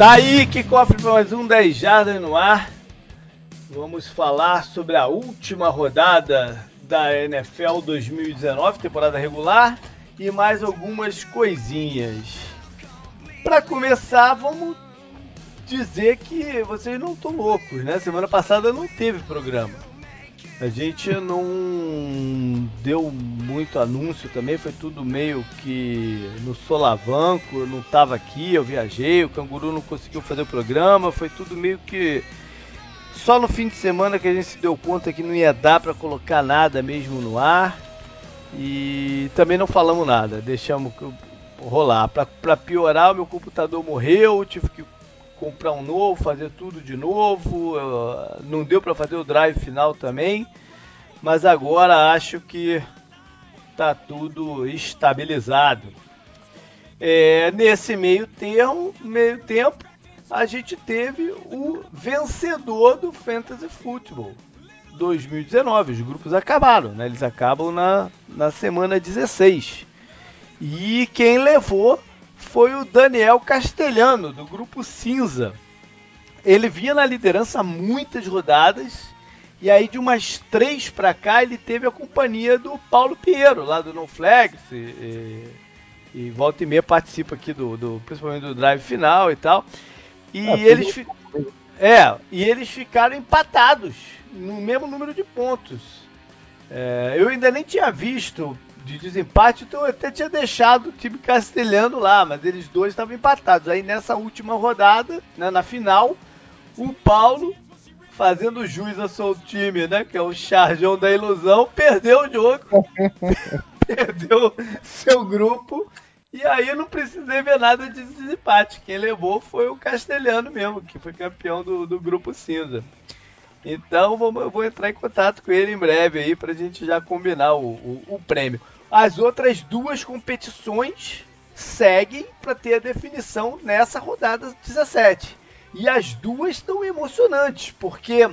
Tá aí que cofre para mais um 10 Jardas no ar. Vamos falar sobre a última rodada da NFL 2019, temporada regular, e mais algumas coisinhas. Para começar, vamos dizer que vocês não estão loucos, né? Semana passada não teve programa. A gente não deu muito anúncio também, foi tudo meio que no solavanco, eu não estava aqui, eu viajei, o Canguru não conseguiu fazer o programa, foi tudo meio que só no fim de semana que a gente se deu conta que não ia dar para colocar nada mesmo no ar. E também não falamos nada, deixamos rolar. Para piorar, o meu computador morreu, tive que comprar um novo, fazer tudo de novo. Não deu para fazer o drive final também, mas agora acho que tá tudo estabilizado. É, nesse meio termo, meio tempo, a gente teve o vencedor do Fantasy Football 2019. Os grupos acabaram, né? Eles acabam na, na semana 16. E quem levou foi o Daniel Castelhano, do grupo Cinza. Ele vinha na liderança muitas rodadas, e aí de umas três para cá ele teve a companhia do Paulo Pinheiro, lá do No Flags, e, e, e volta e meia participa aqui do, do, principalmente do drive final e tal. E ah, eles fi... é, e eles ficaram empatados no mesmo número de pontos. É, eu ainda nem tinha visto de desempate, então eu até tinha deixado o time castelhano lá, mas eles dois estavam empatados. Aí nessa última rodada, né, na final, o Paulo, fazendo jus ao seu time, né, que é o Charjão da Ilusão, perdeu o jogo, perdeu seu grupo. E aí eu não precisei ver nada de desempate. Quem levou foi o Castelhano mesmo, que foi campeão do, do grupo cinza. Então eu vou entrar em contato com ele em breve aí pra gente já combinar o, o, o prêmio. As outras duas competições seguem para ter a definição nessa rodada 17. E as duas estão emocionantes, porque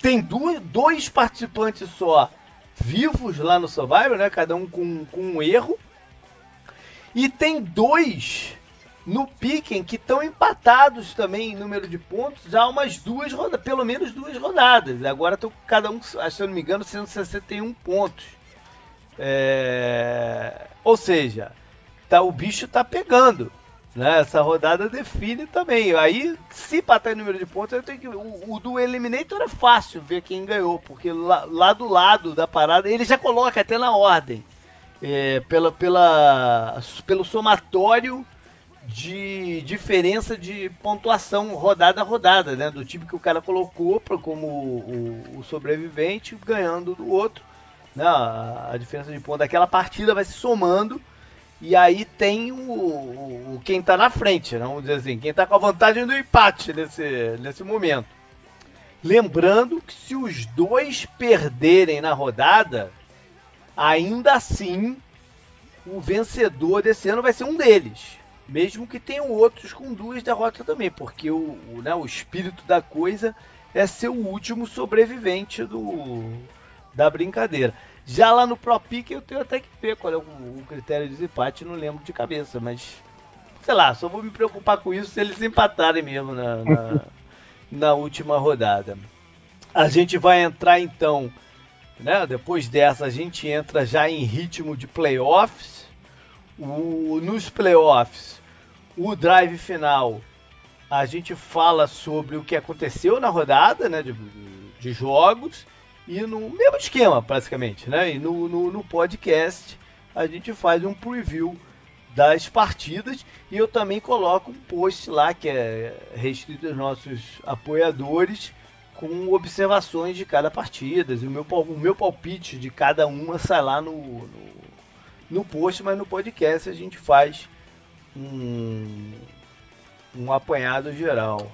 tem duas, dois participantes só vivos lá no Survivor, né? Cada um com, com um erro. E tem dois no Piquen que estão empatados também em número de pontos há umas duas rodadas, pelo menos duas rodadas. Agora estão cada um, se eu não me engano, 161 pontos. É... Ou seja, tá, o bicho tá pegando. Né? Essa rodada define também. Aí, se bater em número de pontos, eu tenho que. O, o, do Eliminator é fácil ver quem ganhou, porque lá, lá do lado da parada ele já coloca até na ordem. É, pela, pela, pelo somatório de diferença de pontuação rodada a rodada, né? Do time que o cara colocou pra, como o, o sobrevivente ganhando do outro. Né? A, diferença de ponto daquela partida vai se somando. E aí tem o, o, quem está na frente, né? vamos dizer assim, quem está com a vantagem do empate nesse, nesse momento. Lembrando que se os dois perderem na rodada, ainda assim o vencedor desse ano vai ser um deles. Mesmo que tenham outros com duas derrotas também, porque o, o, né, o espírito da coisa é ser o último sobrevivente do, da brincadeira. Já lá no Pro Pick eu tenho até que ver qual é o, o critério de desempate, não lembro de cabeça, mas sei lá, só vou me preocupar com isso se eles empatarem mesmo na, na, na última rodada. A gente vai entrar então, né? Depois dessa a gente entra já em ritmo de playoffs. O, nos playoffs, o drive final, a gente fala sobre o que aconteceu na rodada, né? De, de jogos e no mesmo esquema, praticamente, né? E no, no, no podcast a gente faz um preview das partidas e eu também coloco um post lá que é restrito aos nossos apoiadores com observações de cada partida. O meu, o meu palpite de cada uma sai lá no, no, no post, mas no podcast a gente faz um, um apanhado geral.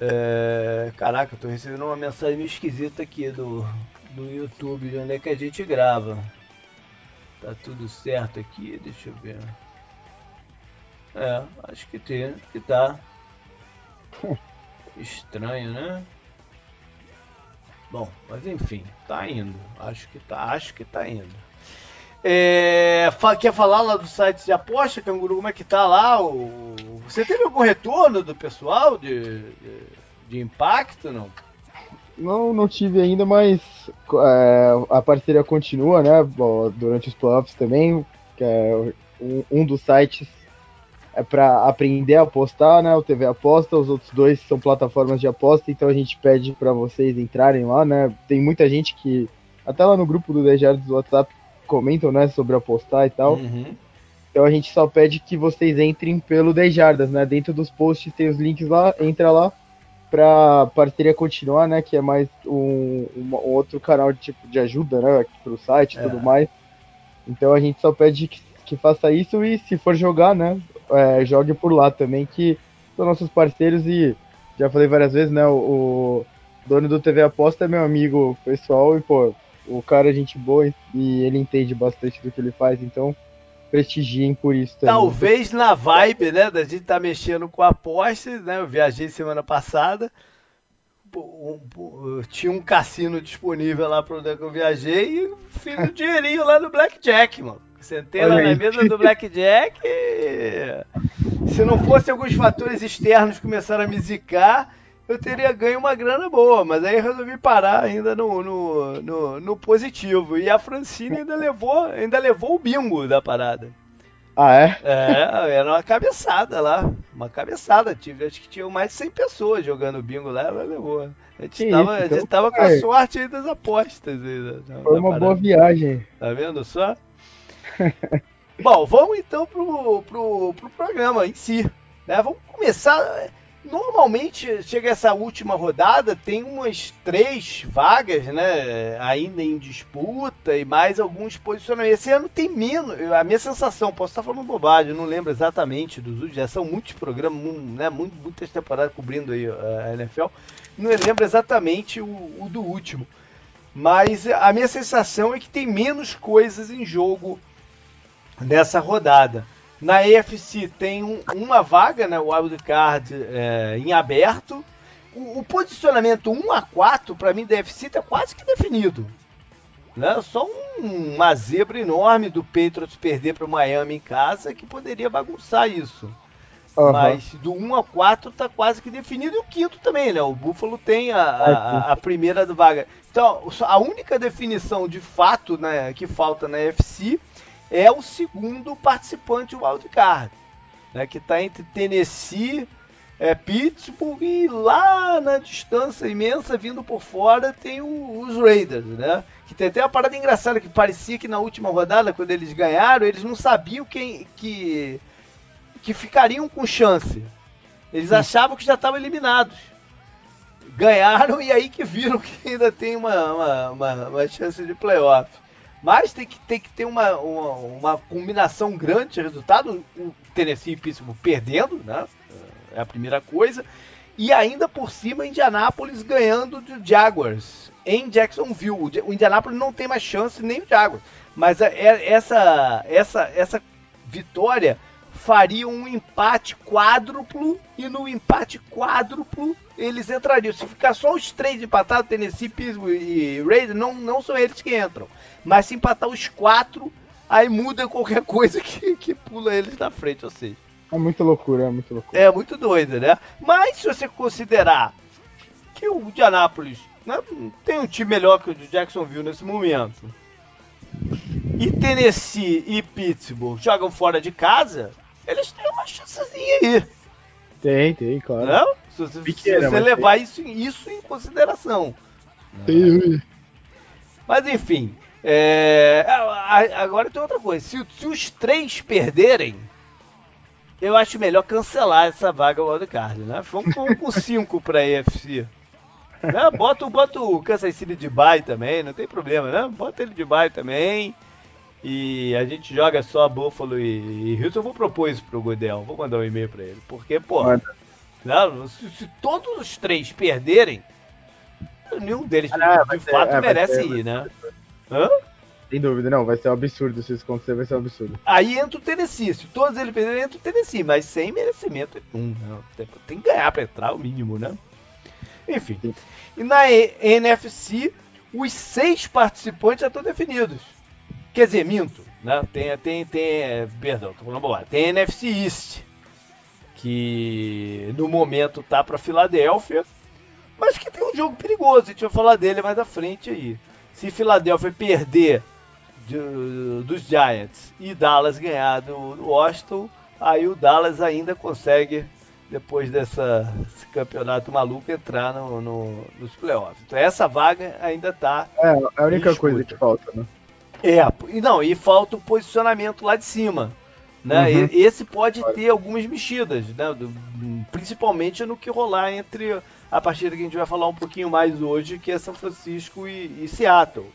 É, caraca, eu tô recebendo uma mensagem meio esquisita aqui do, do YouTube, de onde é que a gente grava. Tá tudo certo aqui? Deixa eu ver. É, acho que tem, que tá. Estranho, né? Bom, mas enfim, tá indo. Acho que tá, acho que tá indo. É, quer falar lá do site de aposta, Canguru? Como é que tá lá o, Você teve algum retorno do pessoal de, de, de impacto, não? Não, não tive ainda, mas é, a parceria continua, né? Durante os playoffs também, é um, um dos sites é para aprender a apostar, né? O TV Aposta, os outros dois são plataformas de aposta, então a gente pede para vocês entrarem lá, né? Tem muita gente que, até lá no grupo do 10 Jardas do WhatsApp, comentam, né, sobre apostar e tal. Uhum. Então a gente só pede que vocês entrem pelo 10 Jardas, né? Dentro dos posts tem os links lá, entra lá para parceria continuar, né? Que é mais um, um, outro canal de tipo de ajuda, né? Para o site e é. tudo mais. Então a gente só pede que, que faça isso e se for jogar, né? é, jogue por lá também, que são nossos parceiros e já falei várias vezes, né? O, o dono do TV Aposta é meu amigo pessoal e, pô, o cara é gente boa e ele entende bastante do que ele faz, então prestigiem por isso também. Talvez na vibe, né, da gente tá mexendo com apostas, né? Eu viajei semana passada, tinha um cassino disponível lá para onde eu viajei e fiz um dinheirinho lá no Blackjack, mano. Sentei lá na mesa do Blackjack e... Se não fosse alguns fatores externos começaram a me zicar, eu teria ganho uma grana boa, mas aí resolvi parar ainda no, no, no, no positivo. E a Francine ainda levou, ainda levou o bingo da parada. Ah, é? É, era uma cabeçada lá. Uma cabeçada. Tive, acho que tinham mais de 100 pessoas jogando bingo lá, ela levou. A gente, tava, isso, a gente então, com a sorte aí das apostas. Aí, Foi uma parada. boa viagem. Tá vendo só? Bom, vamos então pro, pro, pro programa em si. Né? Vamos começar. Normalmente chega essa última rodada, tem umas três vagas, né? Ainda em disputa e mais alguns posicionamentos. Esse ano tem menos. A minha sensação, posso estar falando bobagem, não lembro exatamente dos últimos. Já são muitos programas, né? Muitas temporadas cobrindo aí a NFL. Não lembro exatamente o, o do último. Mas a minha sensação é que tem menos coisas em jogo nessa rodada. Na EFC tem um, uma vaga, né, o wildcard é, em aberto. O, o, posicionamento 1 a 4 para mim da EFC está quase que definido. Né? Só um, uma zebra enorme do Patriots perder para o Miami em casa que poderia bagunçar isso. Uhum. Mas do 1 a 4 está quase que definido e o quinto também, né? O Buffalo tem a, a, a primeira vaga. Então, a única definição de fato né, que falta na FC é o segundo participante do wildcard, né, que está entre Tennessee, é, Pittsburgh e lá na distância imensa, vindo por fora, tem o, os Raiders, né? Que tem até uma parada engraçada que parecia que na última rodada, quando eles ganharam, eles não sabiam quem, que, que ficariam com chance. Eles achavam que já estavam eliminados. Ganharam e aí que viram que ainda tem uma, uma, uma, uma chance de playoff. Mas tem que, tem que ter uma, uma, uma combinação grande de resultado. O Tennessee e Pittsburgh perdendo, né? É a primeira coisa. E ainda por cima, Indianápolis ganhando de Jaguars em Jacksonville. O Indianápolis não tem mais chance nem o Jaguars. Mas é, é, essa, essa, essa vitória faria um empate quádruplo e no empate quádruplo eles entrariam. Se ficar só os três empatados, Tennessee, Pittsburgh e Raiders, não, não são eles que entram. Mas se empatar os quatro, aí muda qualquer coisa que, que pula eles na frente, ou seja. É muita loucura, é muito loucura. É muito doido, né? Mas se você considerar que o Indianapolis né, tem um time melhor que o de Jacksonville nesse momento, e Tennessee e Pittsburgh jogam fora de casa, eles têm uma chancezinha aí. Tem, tem, claro. Não? Se você, Pequena, se você levar isso, isso em consideração. Tem. Mas enfim, é, agora tem outra coisa. Se, se, os três perderem, eu acho melhor cancelar essa vaga wildcard, né? Vamos com cinco para a EFC. Né? Bota, bota o Kansas City de bye também, não tem problema, né? Bota ele de bye também. E a gente joga só Buffalo e, e Houston. Eu vou propor isso pro Godel. Vou mandar um e-mail para ele. Porque, pô, não, se, se, todos os três perderem, nenhum deles ah, de, fato é, merece ser, ir, né? Hã? Sem dúvida, não. Vai ser um absurdo se isso acontecer, vai ser um absurdo. Aí entra o Tennessee. Se todos eles perderem, entra o Tennessee. Mas sem merecimento nenhum. Não. Tem, que ganhar pra entrar, o mínimo, né? Enfim. E na NFC, os seis participantes já estão definidos. Quer dizer, minto. Né? Tem, tem, tem, perdão, tô falando boa. Tem NFC East. que no momento tá para Filadélfia, mas que tem um jogo perigoso. A gente vai falar dele mais à frente aí. Se Filadélfia perder de, dos Giants e Dallas ganhar do Washington, aí o Dallas ainda consegue depois dessa, desse campeonato maluco entrar no, no, nos playoffs. Então essa vaga ainda está. É, é a única coisa que falta, né? É, e não, e falta o posicionamento lá de cima. Né? Uhum. Esse pode ter algumas mexidas, né? Do, principalmente no que rolar entre a partida que a gente vai falar um pouquinho mais hoje, que é São Francisco e, e Seattle.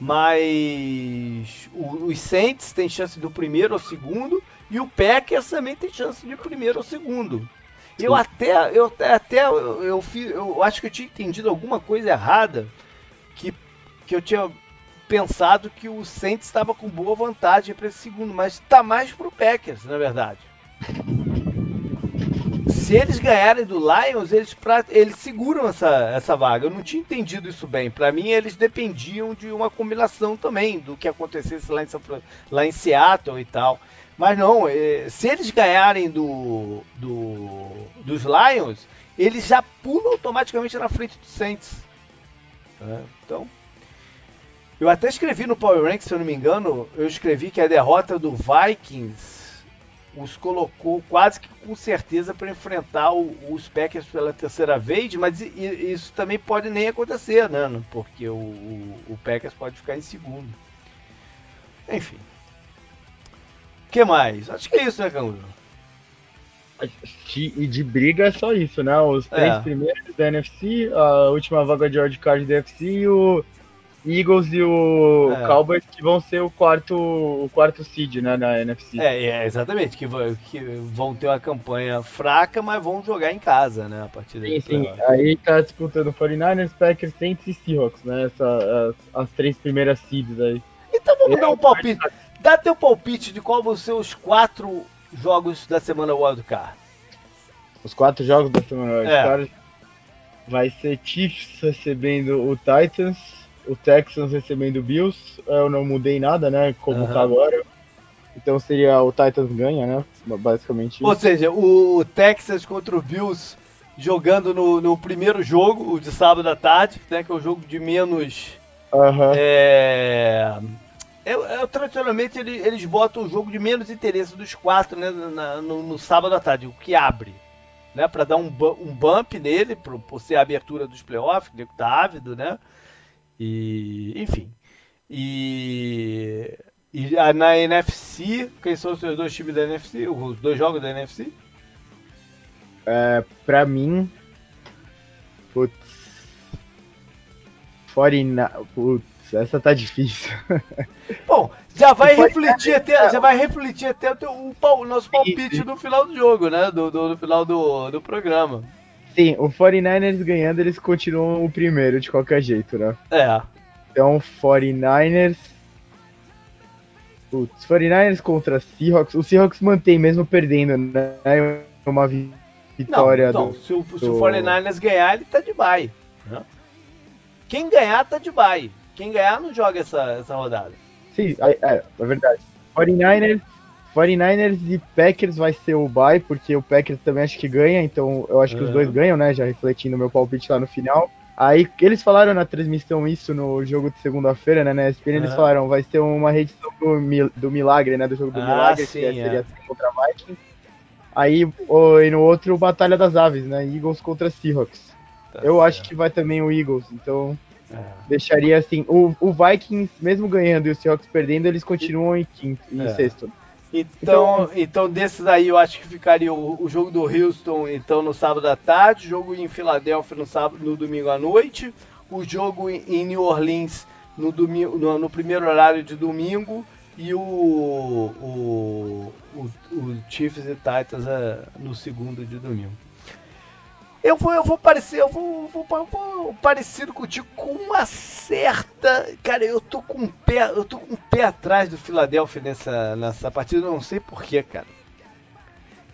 Mas o, os Saints têm chance do primeiro ao segundo e o Packers também tem chance de primeiro ou segundo. Eu até, eu até, eu, eu, eu, acho que eu tinha entendido alguma coisa errada, que, que eu tinha pensado que o Saints estava com boa vantagem para esse segundo, mas está mais para o Packers, na verdade. Se eles ganharem do Lions, eles, pra, eles seguram essa, essa vaga. Eu não tinha entendido isso bem. Para mim, eles dependiam de uma combinação também do que acontecesse lá em, lá em Seattle e tal. Mas não, é, se eles ganharem do, do, dos Lions, eles já pulam automaticamente na frente do Saints. É, então, eu até escrevi no Power Rank, se eu não me engano, eu escrevi que a derrota do Vikings os colocou quase que com certeza para enfrentar o, os Packers pela terceira vez, mas isso também pode nem acontecer, né? Porque o, o, o Packers pode ficar em segundo. Enfim, o que mais? Acho que é isso, né, Cangudo? E de briga é só isso, né? Os três é. primeiros da NFC, a última vaga de wildcard da NFC e o Eagles e o é. Cowboys que vão ser o quarto, o quarto seed né, na NFC. É, é exatamente, que, que, vão ter uma campanha fraca, mas vão jogar em casa, né, a partir daí. Sim, sim. Aí tá disputando 49ers, Packers, Saints e Seahawks, né, essa, as, as três primeiras seeds aí. Então vamos é, dar um palpite. Dá teu palpite de qual vão ser os quatro jogos da semana Wildcard. Os quatro jogos da semana Wildcard. É. Vai ser Chiefs recebendo o Titans, o Texans recebendo o Bills. Eu não mudei nada, né? Como uhum. tá agora. Então seria o Titans ganha, né? Basicamente. Ou seja, o Texas contra o Bills jogando no, no primeiro jogo, o de sábado à tarde, né? Que é o jogo de menos. Uhum. É é, é, tradicionalmente eles, eles botam o jogo de menos interesse dos quatro né, na, no, no, sábado à tarde, o que abre. Né, para dar um, um bump nele, por, por ser a abertura dos playoffs, que tá ávido, né? E, enfim. E, e na NFC, quem são os dois times da NFC? Os dois jogos da NFC? É, pra mim, putz, 49, putz, essa tá difícil. Bom, já vai refletir até, já vai refletir até o, teu, o, o nosso palpite no final do jogo, né? Do, do, no final do, do programa. Sim, o 49ers ganhando, eles continuam o primeiro de qualquer jeito, né? É. Então, 49ers. Putz, 49ers contra Seahawks. O Seahawks mantém mesmo perdendo, né? Uma vitória não, não, do. Se o, do... se o 49ers ganhar, ele tá de bye. Né? Quem ganhar tá de bye. Quem ganhar não joga essa, essa rodada. Sim, é, é, é verdade. 49ers, 49ers e Packers vai ser o bye, porque o Packers também acho que ganha, então eu acho que os dois ganham, né? Já refletindo meu palpite lá no final. Aí eles falaram na transmissão isso no jogo de segunda-feira, né? Na ESPN, eles falaram, vai ser uma redição do, do Milagre, né? Do jogo do ah, Milagre, sim, que é, seria é. contra Vikings. Aí e no outro, Batalha das Aves, né? Eagles contra Seahawks. Tá eu certo. acho que vai também o Eagles, então é. Deixaria assim, o, o Vikings, mesmo ganhando e o Seahawks perdendo, eles continuam em quinto, em é. sexto. Então, então, então, desses aí eu acho que ficaria o, o, jogo do Houston então no sábado à tarde, o jogo em Filadélfia no sábado, no domingo à noite, o jogo em New Orleans no, domingo, no, no primeiro horário de domingo e o, o, o, o Chiefs e Titans é, no segundo de domingo. Eu vou, eu vou parecer, eu vou, vou, vou, parecido contigo com uma certa. Cara, eu tô com um pé, eu tô com um pé atrás do Philadelphia nessa, nessa partida, eu não sei porquê, cara.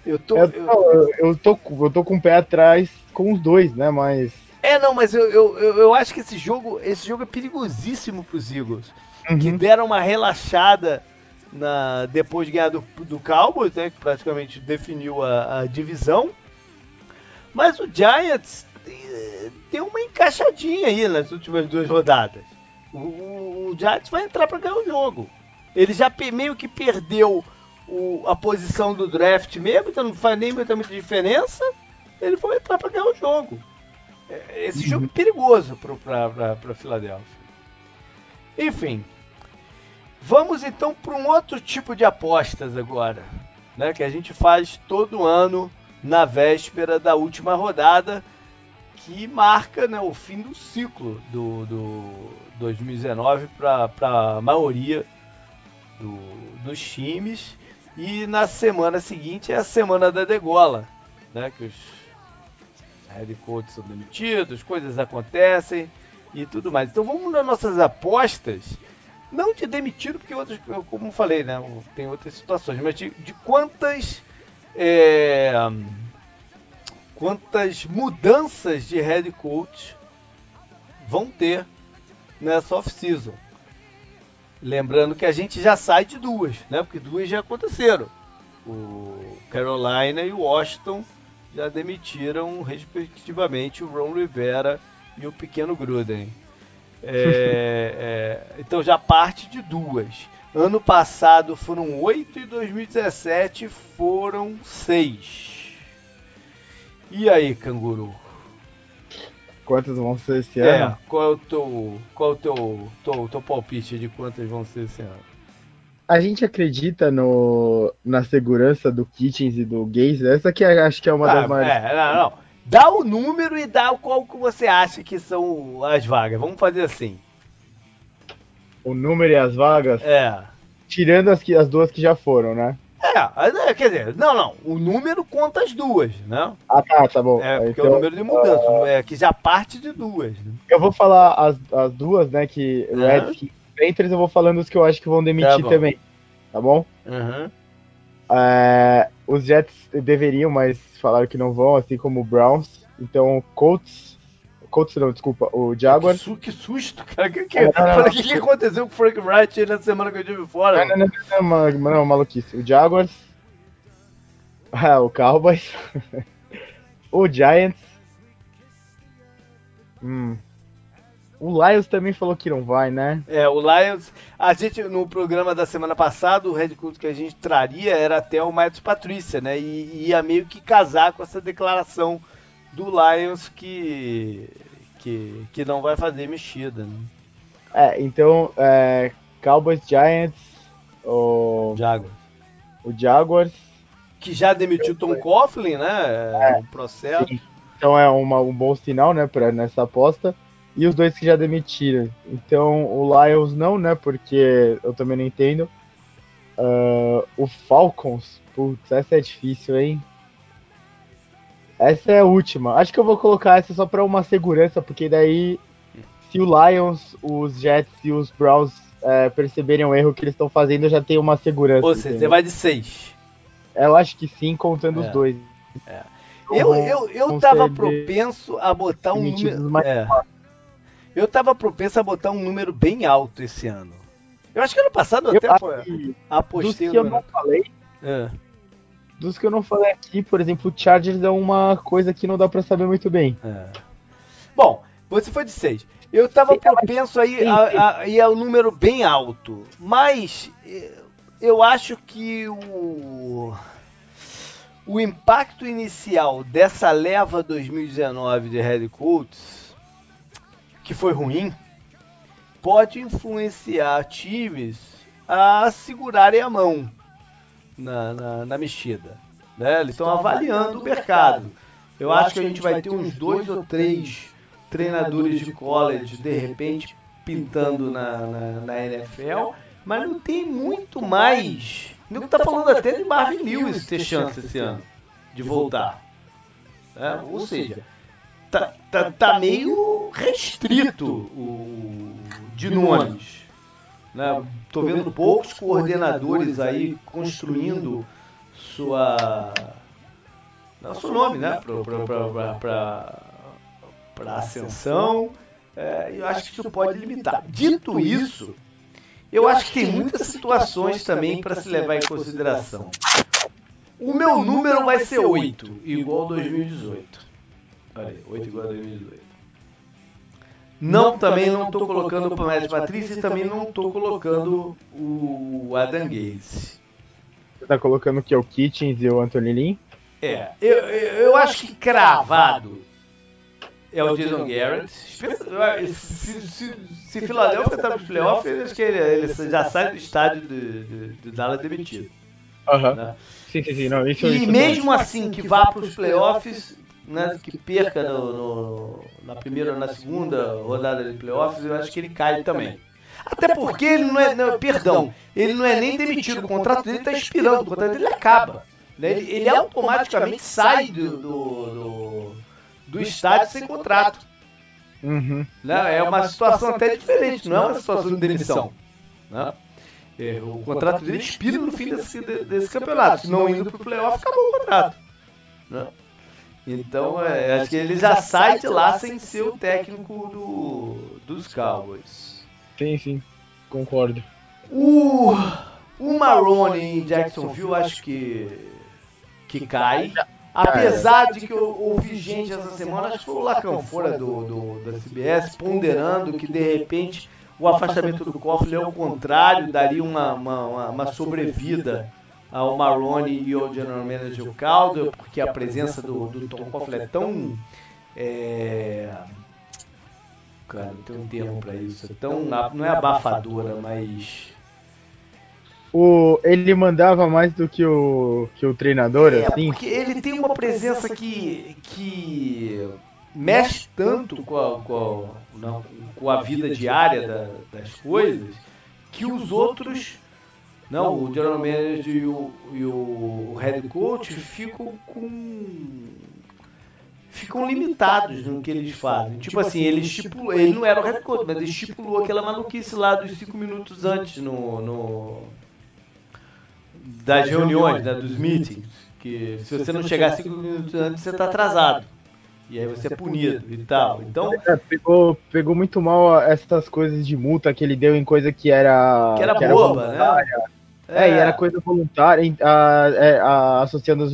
Eu tô. Eu, eu, eu, tô, eu tô com o pé atrás com os dois, né? Mas. É, não, mas eu, eu, eu acho que esse jogo, esse jogo é perigosíssimo pros Eagles. Uhum. Que deram uma relaxada na, depois de ganhar do, do Cowboys, né, que praticamente definiu a, a divisão. Mas o Giants tem uma encaixadinha aí nas últimas duas rodadas. O, o Giants vai entrar para ganhar o jogo. Ele já meio que perdeu o, a posição do draft mesmo, então não faz nem muita, muita diferença. Ele vai entrar para ganhar o jogo. É, esse uhum. jogo é perigoso para Filadélfia. Enfim, vamos então para um outro tipo de apostas agora, né, que a gente faz todo ano na véspera da última rodada, que marca né, o fim do ciclo do, do 2019 para a maioria do, dos times. E na semana seguinte é a semana da degola, né, que os head coaches são demitidos, coisas acontecem e tudo mais. Então vamos nas nossas apostas, não de demitido, porque outros, como falei, né, tem outras situações, mas de, de quantas é, quantas mudanças de head coach vão ter nessa off-season. Lembrando que a gente já sai de duas, né? Porque duas já aconteceram. O Carolina e o Washington já demitiram, respectivamente, o Ron Rivera e o pequeno Gruden. É, é, então já parte de duas. Ano passado foram oito e 2017 foram seis. E aí, canguru? Quantas vão ser esse é, ano? Qual é o teu, qual é o teu, teu, teu palpite de quantas vão ser esse ano? A gente acredita no, na segurança do Kitchens e do Gaze? Essa que acho que é uma ah, das maiores. É, não, não. Dá o número e dá qual que você acha que são as vagas. Vamos fazer assim. O número e as vagas? É. Tirando as, que, as duas que já foram, né? É, é, quer dizer, não, não. O número conta as duas, né? Ah, tá, tá bom. É, porque então, é o número de mudança, uh... é que já parte de duas. Né? Eu vou falar as, as duas, né? Que uhum. Redskins Panthers, eu vou falando os que eu acho que vão demitir tá também. Tá bom? Uhum. É, os Jets deveriam, mas falaram que não vão, assim como o Browns. Então, Colts, Colts não, desculpa, o Jaguars. Que, su que susto, cara. Que, que, não, que, que aconteceu com o Frank Wright na semana que eu tive fora? Não, não, não, não, não, maluquice. O Jaguars, ah, o Cowboys, o Giants, hum, o Lions também falou que não vai, né? É, o Lions. A gente, no programa da semana passada, o Red Coat que a gente traria era até o Matos Patrícia, né? E ia meio que casar com essa declaração do Lions que, que, que não vai fazer mexida. Né? É, então, é, Cowboys, Giants, o Jaguars. O Jaguars. Que já demitiu Tom Coughlin, né? É, o processo. Sim. Então é uma, um bom sinal, né, pra, nessa aposta. E os dois que já demitiram. Então o Lions não, né? Porque eu também não entendo. Uh, o Falcons, putz, essa é difícil, hein? Essa é a última. Acho que eu vou colocar essa só para uma segurança, porque daí, se o Lions, os Jets e os Browns é, perceberem o erro que eles estão fazendo, já tem uma segurança. Ou seja, você vai de seis. Eu acho que sim, contando é. os dois. É. Eu, eu, eu tava propenso a botar um número. É. Eu tava propenso a botar um número bem alto esse ano. Eu acho que ano passado eu até apostei. Dos que eu não falei, é dos que eu não falei aqui, por exemplo, o Chargers é uma coisa que não dá para saber muito bem. É. Bom, você foi de 6. Eu tava propenso aí a, a, ir ao número bem alto, mas eh, eu acho que o o impacto inicial dessa leva 2019 de Red Coats, que foi ruim, pode influenciar times a segurarem a mão na, na, na mexida. Né? Eles estão avaliando o mercado. Eu acho que a gente vai ter uns dois ou três treinadores de college, de repente, pintando na, na, na NFL, mas não tem muito mais. Nego tá falando até de Marvin Lewis ter chance esse ano de voltar. É, ou seja, tá, tá, tá meio restrito o, de nomes. Né? Tô vendo poucos coordenadores aí construindo sua nosso nome, né, para ascensão. É, eu acho que isso pode limitar. Dito isso, eu acho que tem muitas situações também para se levar em consideração. O meu número vai ser 8, igual 2018. Olha aí, 8 igual a 2018. Não, também não estou colocando o Pamela Patrícia e também não estou colocando o Adam Gaze. Você tá colocando que é o Kitchens e o Anthony Lynn? É, eu, eu, eu acho que cravado é o Jason Garrett. Se, se, se Philadelphia tá nos playoffs, acho que ele, ele, já sai do estádio de, de, de Dallas demitido. Aham. Uh -huh. né? Sim, sim, sim. Não, isso, e isso mesmo assim que vá para os playoffs, né, que perca no, no, na primeira ou na segunda rodada de playoffs, eu acho que ele cai também. Até porque ele não é. Não, perdão, ele não é nem demitido, o contrato dele está expirando, o contrato dele acaba. Né? Ele, ele automaticamente sai do, do, do, do estádio sem contrato. Uhum. Né? É uma situação até diferente, não é uma situação de demissão. Né? É, o contrato dele expira no fim desse, desse campeonato. Se não indo para o playoff, acabou o contrato. Né? Então, é, acho que ele já sai de lá sem ser o técnico do, dos Cowboys. Sim, sim, concordo. O, o Marrone em Jacksonville, acho que, que cai. Apesar de que eu ouvi gente essa semana, acho que foi o Lacan fora do, do, da CBS, ponderando que de repente o afastamento do Coughlin, ao contrário, daria uma, uma, uma sobrevida ao Marrone e ao General Manager Calder, porque a presença do, do Tom Coughlin é tão... É... Cara, não tem um termo para isso. É tão, não é abafadora, mas... O, ele mandava mais do que o, que o treinador, é, assim? porque ele tem uma presença que, que mexe tanto com a, com a, não, com a vida diária da, das coisas que os outros, não, o general manager e o, e o head coach ficam com ficam limitados no que eles fazem. Tipo assim, ele estipulou, ele não era o head coach, mas ele estipulou aquela maluquice lá dos cinco minutos antes no, no das reuniões, né, dos meetings, que se você não chegar cinco minutos antes, você está atrasado. E aí você é punido e tal. Então. É, pegou, pegou muito mal essas coisas de multa que ele deu em coisa que era. Que era que boba, né? É, é, e era coisa voluntária. A, a, associação,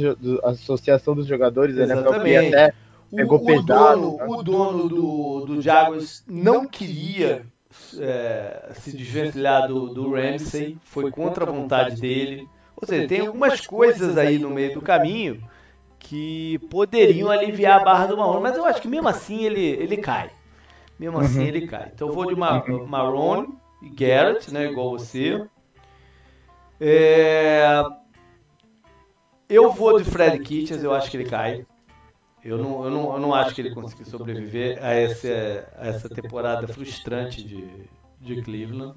a Associação dos Jogadores, né, Exatamente. até pegou o, pesado. O dono, né? o dono do, do Jaguars não queria é, se desvencilhar do, do Ramsey, foi contra a vontade dele. Ou seja, tem algumas coisas aí no meio do caminho que poderiam aliviar a barra do Marrone, mas eu acho que mesmo assim ele, ele cai. Mesmo assim ele cai. Então eu vou de Ma Marrone e Garrett, né, igual você. É... Eu vou de Fred Kitchens, eu acho que ele cai. Eu não, eu, não, eu não acho que ele conseguiu sobreviver a essa, a essa temporada frustrante de, de Cleveland.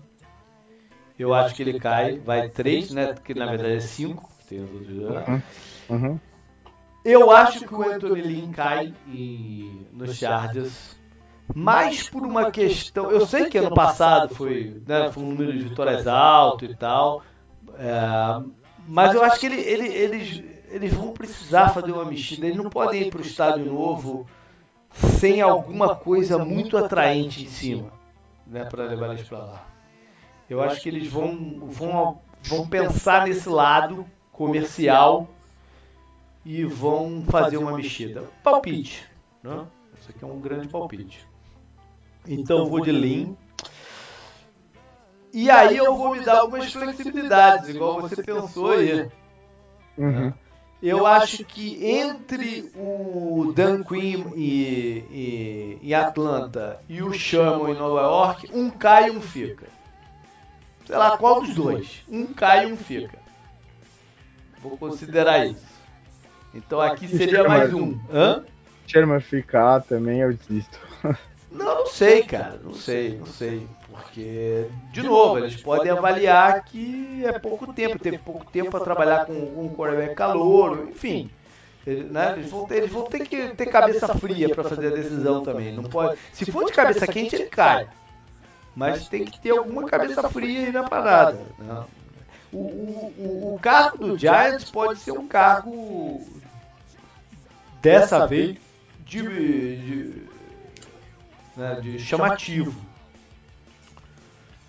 Eu acho que ele cai, vai três, né? Que na verdade é cinco. Tem os outros dois. Uhum. Eu acho que o Anthony Lynn cai em, nos Chargers, mais por uma questão. Eu sei que ano passado foi, né, foi um número de vitórias alto e tal, é, mas eu acho que ele, ele, eles, eles vão precisar fazer uma mexida. Eles não podem ir para o estádio novo sem alguma coisa muito atraente em cima, né, para levar eles para lá. Eu acho que eles vão, vão, vão pensar nesse lado comercial e vão fazer uma mexida. Palpite. Né? Isso aqui é um grande palpite. Então vou de Lean. E aí eu vou me dar algumas flexibilidades, igual você pensou aí. Uhum. Eu acho que entre o Dan Quinn e, e, em Atlanta e o Sherman em Nova York, um cai e um fica. Sei lá qual dos dois. Um cai e um fica. Vou considerar isso. Então aqui seria mais um. Hã? Sherman ficar também, eu desisto. Não, não sei, cara. Não sei, não sei. Porque, de novo, eles podem avaliar que é pouco tempo. Teve pouco tempo para trabalhar com um quarterback calor, enfim. Né? Eles, vão ter, eles vão ter que ter cabeça fria para fazer a decisão também. Não pode. Se for de cabeça quente, ele cai. Mas tem que ter alguma cabeça fria aí na parada. Né? O, o, o, o cargo do Giants pode ser um cargo dessa vez de, de, né, de chamativo.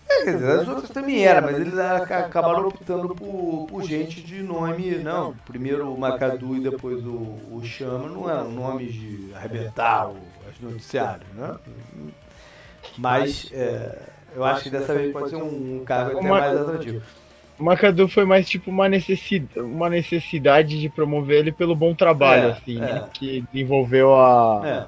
Quer dizer, as outras também eram, mas eles acabaram optando por, por gente de nome, não, primeiro o Macadu e depois o, o Chama, não eram nomes de arrebentar os noticiários, né? Mas é, eu acho que dessa vez pode ser um, um cargo até mais atrativo. O Macadu foi mais tipo uma necessidade, uma necessidade de promover ele pelo bom trabalho, É, assim, é. né? Que desenvolveu a, É,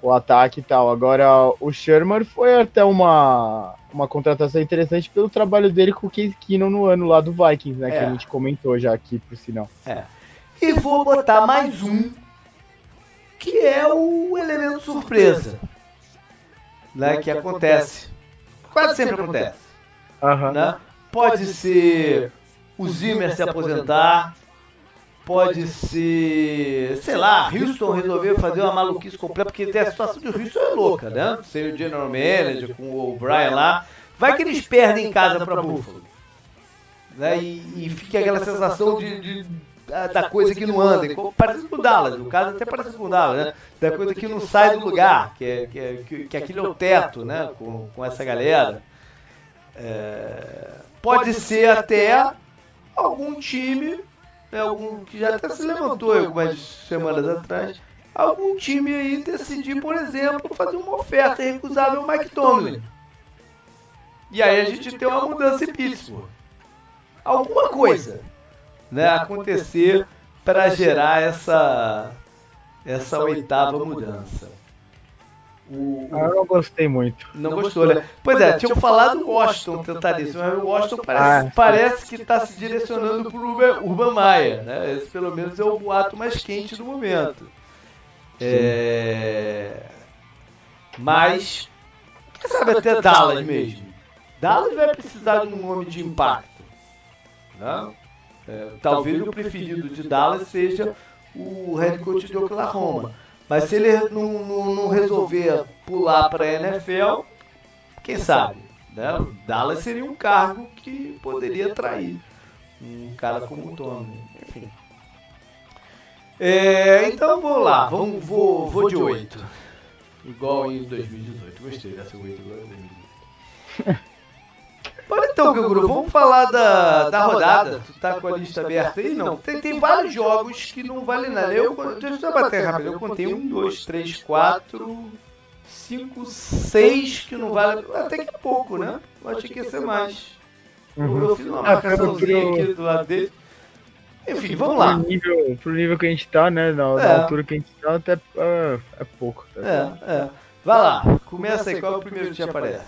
o ataque e tal. Agora, o Sherman foi até uma, uma contratação interessante pelo trabalho dele com o Case Keenum no ano lá do Vikings, né? Que É. a gente comentou já aqui, por sinal. é. E vou botar mais um, que é o elemento surpresa, né, que acontece, quase sempre acontece. Aham. né? Pode ser o Zimmer se aposentar, pode ser, sei lá, Houston resolver fazer uma maluquice completa, porque a situação de Houston é louca, né? Sem o General Manager, com o Brian lá. Vai que eles perdem em casa para Buffalo. Né? E, e fica aquela sensação de, de- da, da coisa que não anda, parecido com o Dallas, o caso até parece com o Dallas, né? Da coisa que não sai do lugar, que, é, que, é, que, que aquilo é o teto, né? Com, com essa galera. É, pode ser até algum time, né, algum que já até se levantou algumas semanas atrás, algum time aí decidir, por exemplo, fazer uma oferta irrecusável ao Mike Tomlin. E aí a gente tem uma mudança em Pittsburgh. Alguma coisa né, acontecer para gerar essa, essa oitava mudança. O, Ah, eu não gostei muito. não gostou, né? Pois é, tinham falado o Washington tentar isso, mas o Washington parece, Ah, parece que está se direcionando para o Urban, Urban Meyer, né? Esse pelo menos é o boato mais quente do momento. É... Mas, quem sabe até Dallas mesmo. Dallas vai precisar de um nome de impacto. Né? É, talvez o preferido de Dallas seja o head coach de Oklahoma. Mas se ele não, não- não resolver pular para a NFL, quem sabe? Né? Dallas seria um cargo que poderia atrair um cara como o Tomlin. Enfim. É, então vou lá, vamos, vou, vou de 8. Igual em 2018. Gostei dessa 8 igual em 2018. Bom, então, Canguru, vamos falar da, da rodada. Tu tá com a lista aberta aí? Não. Tem, tem vários jogos que não valem nada. Eu, deixa eu bater rápido. Eu contei um, dois, três, quatro, cinco, seis que não vale. Até que pouco, né? Eu achei que ia ser mais. Eu, eu fiz uma Ah, marcaçãozinha pro- aqui do lado dele. Enfim, vamos Pro lá. nível, pro nível que a gente tá, né? Na, na É. altura que a gente tá, até é, é pouco. tá? É, é. Vai lá, começa aí. Qual é o primeiro que te aparece?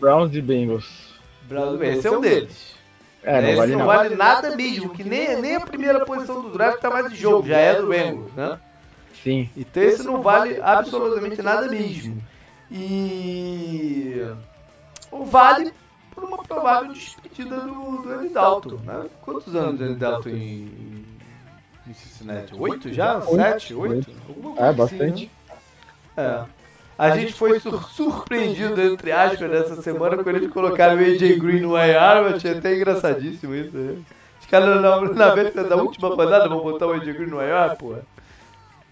Browns e Bengals. Browns, esse é um deles. É, não Esse vale não nada. vale nada mesmo, que nem, nem a primeira posição do draft tá mais em jogo, já é do Bengals, né? Sim. Então esse não vale absolutamente nada mesmo. E o vale por uma provável despedida do, do Andy Dalton, né? Quantos anos o Andy Dalton em, em Cincinnati? Oito já? Oito. Sete? Oito? É, assim, bastante. né? É. A gente foi sur- surpreendido, entre aspas, nessa semana quando eles colocaram o AJ Green no IR, eu achei até engraçadíssimo isso. Né? Os caras na, na véspera da última rodada vão botar o AJ Green no IR, porra.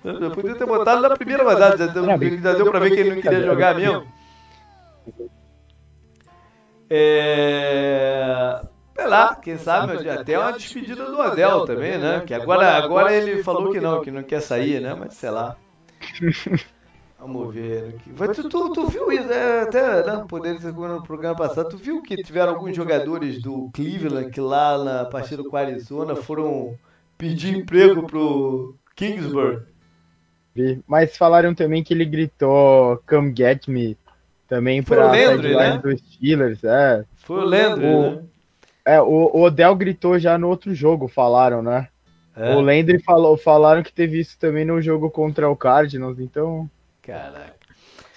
Eu podia ter botado na primeira rodada, já deu, já deu pra ver que ele não queria jogar mesmo. É... Sei lá, quem sabe até uma despedida do Odell também, né? Que agora, agora ele falou que não, que não quer sair, né? Mas sei lá. Vamos ver aqui. Vai, Tu, tu, tu viu isso? É, até né, poder ser no programa passado, tu viu que tiveram alguns jogadores do Cleveland que lá na partida com a Arizona foram pedir emprego pro Kingsbury? Vi. Mas falaram também que ele gritou Come Get Me também sideline né? dos Steelers. É. Foi o Landry, O- né? É, o, o Odell gritou já no outro jogo, falaram, né? É. O Landry falou, falaram que teve isso também no jogo contra o Cardinals, então, Caraca.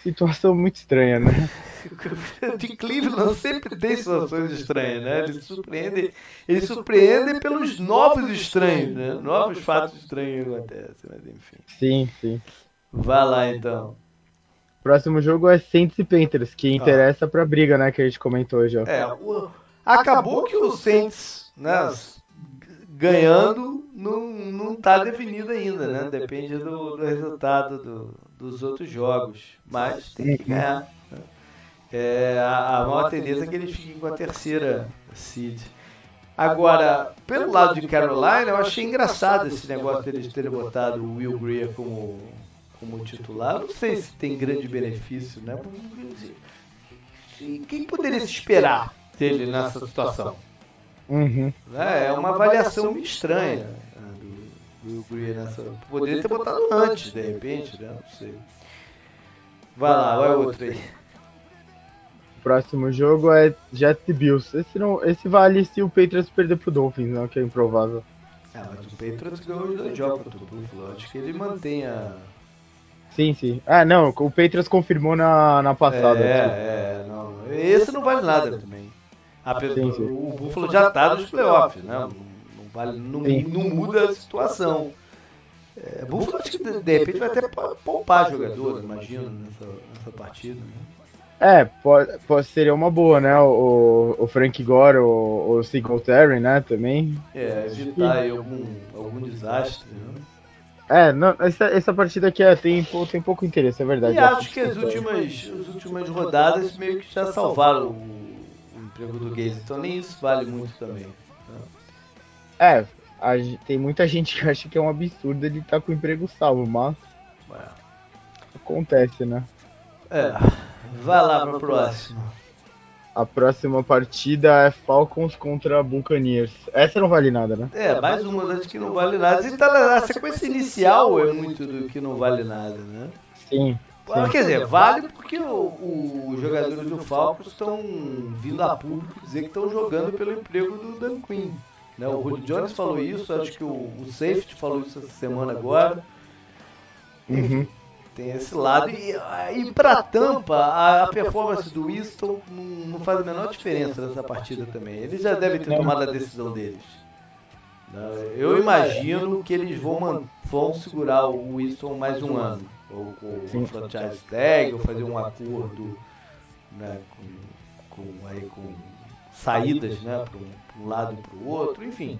situação muito estranha, né? De Cleveland sempre tem situações estranhas, né? Eles surpreendem, eles surpreendem pelos novos estranhos, né? Novos fatos estranhos acontecem, mas enfim. Sim, sim. Vai lá então. Próximo jogo é Saints e Panthers, que interessa pra briga, né, que a gente comentou já. É, o- acabou que o Saints, né, ganhando não, não tá definido ainda, né? Depende do, do resultado do- dos outros jogos, mas tem que ganhar. né? é, a, a maior tendência é que eles fiquem com a terceira seed. Agora, pelo lado de Carolina, eu achei engraçado esse negócio deles terem botado o Will Greer como, como titular. Não sei se tem grande benefício, né? Quem poderia se esperar dele nessa situação? Uhum. É, é uma avaliação estranha né, do, Will Greer nessa. Poderia ter botado antes, de repente, né? Não sei. Vai lá, vai outro aí. O próximo jogo é Jets e Bills. Esse, não, esse vale se o Patriots perder pro Dolphins, não, que é improvável. Ah, mas o Patriots ganhou os dois jogos contra o Buffalo. Acho que ele mantém a. Sim, sim. Ah, não, o Patriots confirmou na, na passada. É, é, não. Esse não vale nada também. Apesar, sim, sim. O Buffalo já tá nos playoffs, né? Vale, não, não muda a situação. É, Buffalo acho que de, de repente vai até poupar jogador, imagino, nessa, nessa partida. Né? É, pode, pode, seria uma boa, né? O, o Frank Gore, o, o Singletary, né? Também. É, evitar aí algum, algum desastre, né? É, não, essa, essa partida aqui é, tem, tem pouco interesse, é verdade. E acho que as últimas, as últimas rodadas meio que já salvaram o, o emprego do Gaze, então nem isso vale muito também. É, a, tem muita gente que acha que é um absurdo ele estar tá com o emprego salvo, mas. Ué. Acontece, né? É. Vai lá para a próxima. A próxima partida é Falcons contra Buccaneers. Essa não vale nada, né? É, mais uma das que não vale nada. E tá a sequência inicial é muito do que não vale nada, né? Sim. sim. Quer dizer, vale porque os jogadores do Falcons estão vindo a público dizer que estão jogando pelo emprego do Dan Quinn. Né? O Julio Jones falou isso, acho que o, o Safety falou isso essa semana agora. Uhum. Tem esse lado. E, e para Tampa, a, a, performance do Winston não, não, faz a menor diferença nessa partida também. Eles já devem ter tomado a decisão deles. Né? Eu imagino que eles vão, vão segurar o Winston mais um ano. Ou com o franchise tag, ou fazer um acordo né, com, com, aí, com saídas né, para um, um lado para o outro, enfim.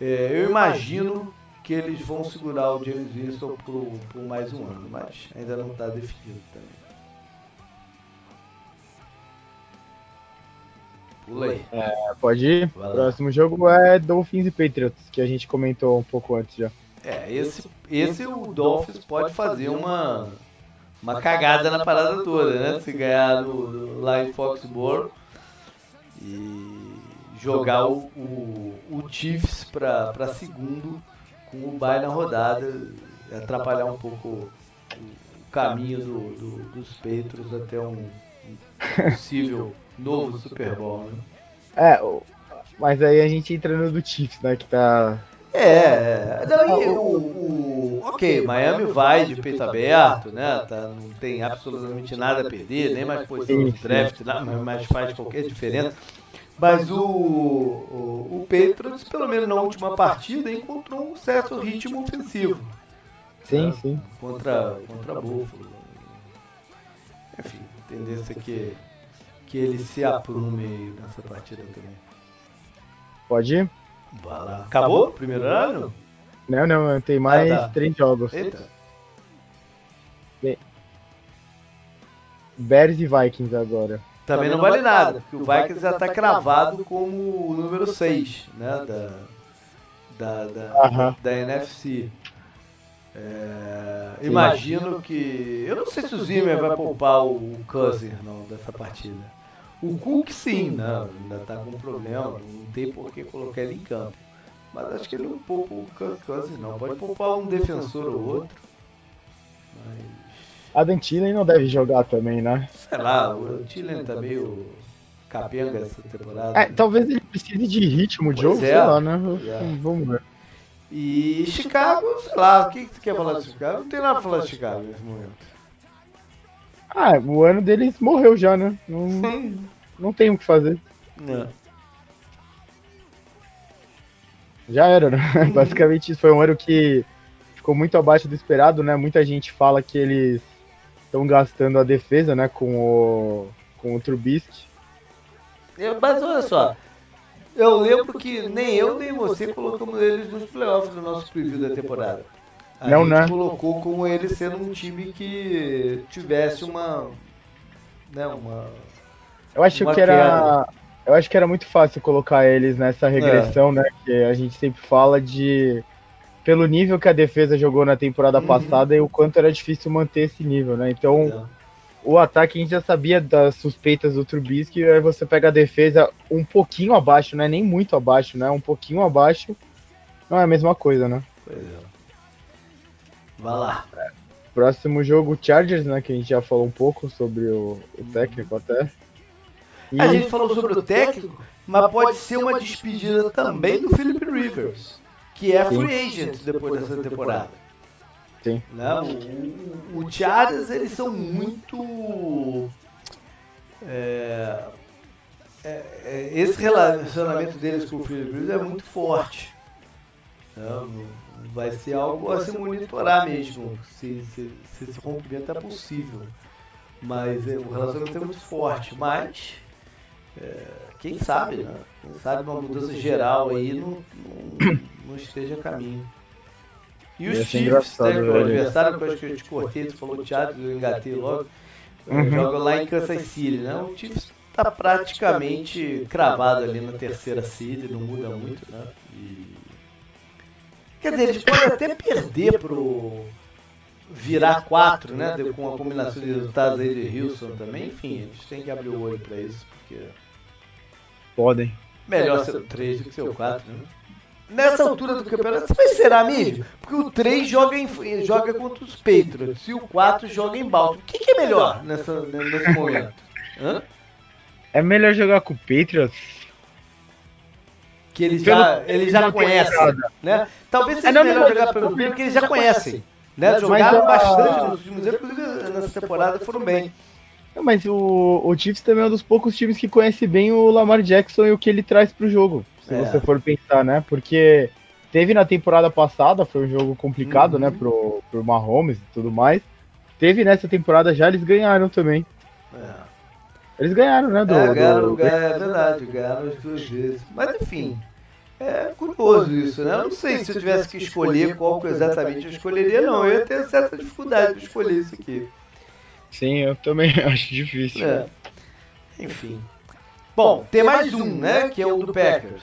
É, eu imagino que eles vão segurar o James Winston por, por mais um ano, mas ainda não está definido também. Pula aí. É, pode ir. O próximo jogo é Dolphins e Patriots, que a gente comentou um pouco antes já. É, esse, esse o Dolphins pode fazer uma, uma cagada na parada toda, né? Se ganhar no, no, lá em Foxborough e jogar o, o, o Chiefs para segundo com o bye na rodada atrapalhar um pouco o, caminho do, do, dos Patriots até um, um possível novo Super Bowl, né? É, mas aí a gente entra no do Chiefs, né, que tá... É, daí o, o, ok, Miami vai de peito aberto, né? Tá, não tem absolutamente nada a perder, nem mais posição de draft, mas faz qualquer diferença. Mas o, o, o Patriots, pelo menos na última partida, encontrou um certo ritmo ofensivo. Sim, né? sim. Contra, contra Buffalo. Enfim, tendência que, que ele se aprume nessa partida também. Pode ir? Vai lá. Acabou o primeiro ano? Não, não, tem mais ah, tá. três jogos. Eita. Bears e Vikings agora também não vale nada, porque o Vikings já está cravado como o número 6 né, da, da, da, da NFC. É, imagino que. Eu não sei se o Zimmer vai poupar o Cousin não, dessa partida. O Cook sim, né, ainda está com problema, não tem por que colocar ele em campo. Mas acho que ele não poupa o Cousin não. Pode poupar um defensor ou outro. Mas Adam Thielen não deve jogar também, né? Sei lá, o Thielen tá meio capenga essa temporada. É, talvez ele precise de ritmo de jogo, é. sei lá, né? É. Vamos ver. E Chicago, sei lá, o que, que tu quer falar de Chicago? Não tem nada pra falar de Chicago nesse momento. Ah, o ano deles morreu já, né? Não, Sim. não tem o que fazer. Não. Já era, né? Basicamente isso foi um ano que ficou muito abaixo do esperado, né? Muita gente fala que eles estão gastando a defesa, né, com o, com o Trubisky. Mas olha só, eu lembro que nem eu nem você colocamos eles nos playoffs no nosso preview da temporada. A não, gente né? colocou como ele sendo um time que tivesse uma, né, uma Eu acho Uma que era. queda. Eu acho que era muito fácil colocar eles nessa regressão, né? Que a gente sempre fala de. Pelo nível que a defesa jogou na temporada Uhum. passada e o quanto era difícil manter esse nível, né? Então, o ataque a gente já sabia das suspeitas do Trubisky, aí você pega a defesa um pouquinho abaixo, né? Nem muito abaixo, né? Um pouquinho abaixo. Não é a mesma coisa, né? Pois é. Vai lá. Próximo jogo, Chargers, né? Que a gente já falou um pouco sobre o, o técnico até. E A gente falou sobre o técnico, mas pode ser uma despedida também do Philip Rivers, que é Sim. free agent depois dessa temporada. Sim. Né? O, o, Chargers, eles são muito... é, é, é, esse relacionamento deles com o Philip Rivers é muito forte. Né? Vai ser algo a se monitorar mesmo, se, se, se esse rompimento é possível. Mas é, o relacionamento é muito forte. Mas é, quem sabe, né? Quem sabe uma mudança geral aí não, não, não esteja a caminho. E os Chiefs, né, o adversário, que eu acho que eu te cortei, tu falou teatro, eu engatei logo. Uhum. Joga lá em Kansas City, né? O Chiefs tá praticamente cravado ali na terceira seed, não muda muito, né? E... Quer dizer, eles podem até perder pro virar quatro, né? Com a combinação de resultados aí de Houston também. Enfim, eles têm que abrir o olho pra isso, porque podem. melhor ser o 3 do que ser o 4, né? Nessa altura do campeonato, mas será mesmo? Porque o 3 joga, em- joga contra os Patriots e o 4 joga em Baltimore. O que, que é melhor nessa, nesse momento? Hã? É melhor jogar com o Patriots? Que eles Pelo- já, eles já conhecem, né? Talvez seja É, melhor jogar pelo Patriots, porque eles já conhecem. Né? Mas Jogaram a- bastante nos últimos anos, inclusive nessa temporada foram bem. Mas o, o Chiefs também é um dos poucos times que conhece bem o Lamar Jackson e o que ele traz pro jogo, se É. você for pensar, né? Porque teve na temporada passada, foi um jogo complicado, Uhum. né, pro, pro Mahomes e tudo mais. Teve nessa temporada já, eles ganharam também. É. Eles ganharam, né, do... É, ganharam, do- ganharam, é verdade, ganharam as duas vezes. Mas enfim, é curioso isso, né? Eu não sei se eu tivesse que escolher qual que exatamente eu escolheria, não. Eu ia ter certa dificuldade de escolher isso aqui. Sim, eu também acho difícil. É. Enfim. Bom, tem mais um, né? Que é o do Packers.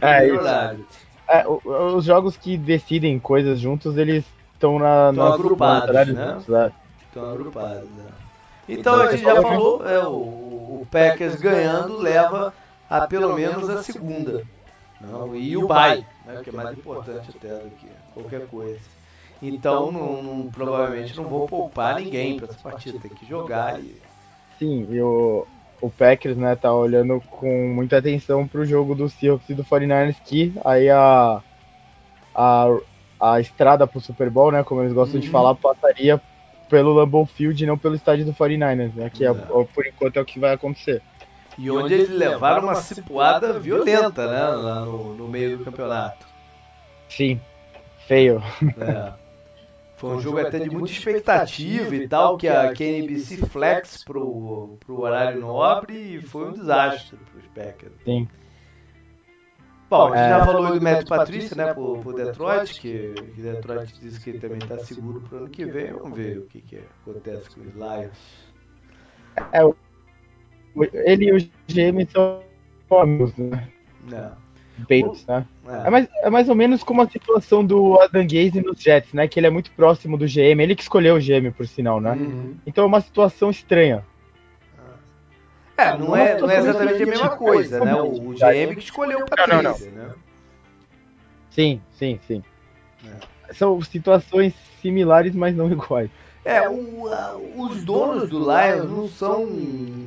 É, isso. horário. É, o- os jogos que decidem coisas juntos, eles estão na, Estão agrupados, né? né? Estão agrupados, né? Então a gente já falou, é, o, o Packers ganhando leva a pelo menos a segunda. Não, e o bye, né, que é mais importante até do que qualquer coisa. Então não, não- provavelmente não vou poupar ninguém para essa partida, tem que jogar e. Sim, e o, Packers, né, tá olhando com muita atenção pro jogo do Seahawks e do 49ers, que aí a, a, a estrada pro Super Bowl, né, como eles gostam de Uhum. falar, passaria pelo Lambeau Field e não pelo estádio do 49ers, né, que é, por enquanto é o que vai acontecer. E onde eles levaram uma cipuada violenta, né? Lá no, no meio do campeonato. Sim, feio. É. Foi um jogo até de muita expectativa e tal, que a, que a NBC flex pro, pro horário nobre e foi um desastre pros Packers. Sim. Bom, a gente É. já falou aí do Matt Patrícia, né, pro, pro Detroit, que, que Detroit disse que ele também tá seguro pro ano que vem. Vamos ver o que, que acontece com os Lions. É, o- ele e o GM são amigos, né, Não. Patriots, né. É. É mais, é mais ou menos como a situação do Adam Gaze nos Jets, né? Que ele é muito próximo do GM, ele que escolheu o GM, por sinal, né? Uhum. Então é uma situação estranha. É, não é, não é exatamente a mesma coisa, né? O, o GM que escolheu o Não, não, Patrícia, né? Sim, sim, sim. São situações similares, mas não iguais. É, o- a- os donos do Lions não são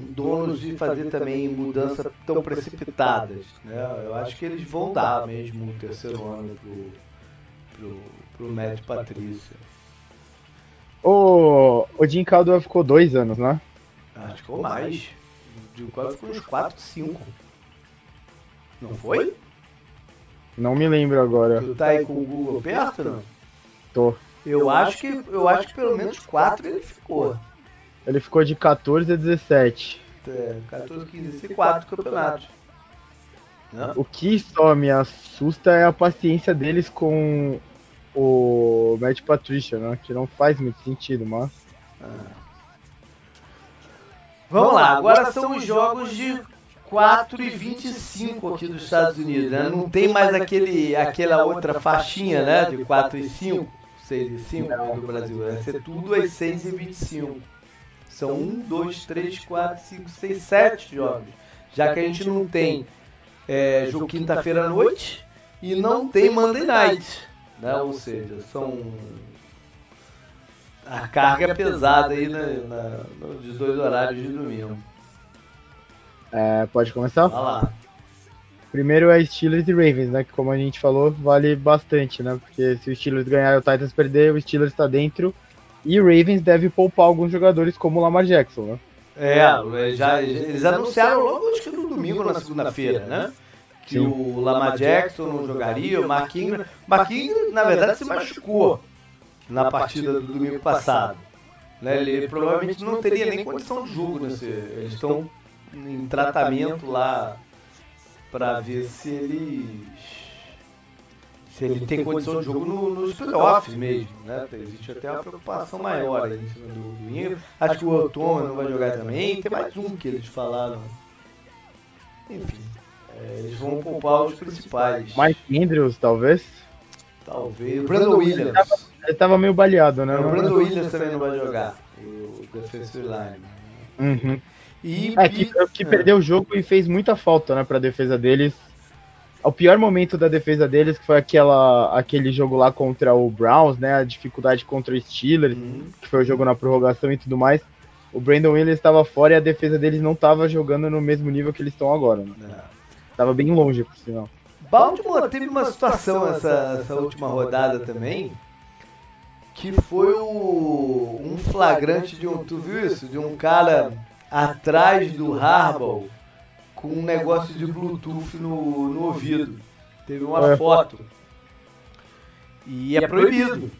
donos de fazer também mudanças tão precipitadas, né? Eu acho que eles vão dar mesmo o terceiro ano pro, pro, pro Matt Patrícia. O, o Jim Caldwell ficou dois anos, né? Acho que ficou mais. De quase ficou uns 4, 5. Não foi? Não me lembro agora. Tu tá aí com o Google perto, não? Tô. Eu acho que, eu acho que pelo menos 4 ele ficou. Ele ficou de 14 a 17. É, 14, 15, 16, 4 campeonatos. Né? O que só me assusta é a paciência deles com o Matt Patricia, né? Que não faz muito sentido, mas. Ah. Vamos lá, agora são os jogos de 4 e 25 aqui dos Estados Unidos, né? Não tem mais aquele, aquela outra faixinha, né? De 4 e 5, 6 e 5 do Brasil. Vai ser tudo às 6 e 25. São 1, 2, 3, 4, 5, 6, 7 jogos. Já que a gente não tem é, jogo quinta-feira à noite e não tem Monday Night. Né? Ou seja, são a carga é pesada aí na, na, nos dois horários de domingo. É, pode começar? Vai lá. Primeiro é Steelers e Ravens, né? Que como a gente falou, vale bastante, né? Porque se o Steelers ganhar e o Titans perder, o Steelers está dentro. E o Ravens deve poupar alguns jogadores como o Lamar Jackson, né? É, já, eles anunciaram logo acho que no domingo na segunda-feira, né? Que Sim. o Lamar Jackson não jogaria, o Marquinhos. Marquinhos, na verdade, se machucou na partida do domingo passado. Né? Ele provavelmente não teria nem condição de jogo nesse. Eles estão em tratamento lá para ver se eles se ele tem condição de jogo no, nos playoffs mesmo, né? Existe até uma preocupação maior aí em cima do domingo. Acho que o Otoma não vai jogar também. Tem mais um que eles falaram. Enfim, é, eles vão poupar os principais. Mike Andrews, talvez? Talvez. O Brandon Williams. Ele tava meio baleado, né? O Brandon Williams também não vai jogar. O defensive line. Uhum. E, é, que, que é. perdeu o jogo e fez muita falta, né, pra defesa deles. O pior momento da defesa deles que foi aquela, aquele jogo lá contra o Browns, né? A dificuldade contra o Steelers, uhum. que foi o jogo na prorrogação e tudo mais. O Brandon Williams estava fora e a defesa deles não estava jogando no mesmo nível que eles estão agora. Né? É. Tava bem longe, por sinal. Baltimore teve uma situação essa, essa última rodada também que foi o, um flagrante de um. Tu viu isso? De um cara atrás do Harbaugh com um negócio de Bluetooth no, no ouvido. Teve uma é. foto. E é proibido.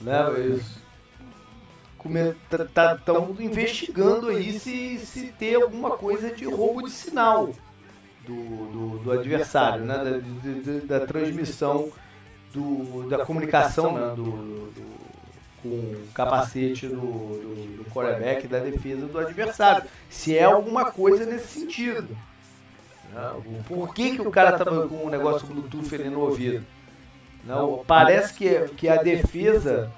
Né? Eles estão tá, tá, investigando aí se, se tem alguma coisa de roubo de sinal do, do, do adversário, né? da, de, da transmissão do, da comunicação né, do, do, com capacete do, do, do quarterback da defesa do adversário. Se é alguma coisa nesse sentido. Né, por que, que o cara estava com um negócio Bluetooth ali no ouvido? Não, parece que, que a defesa,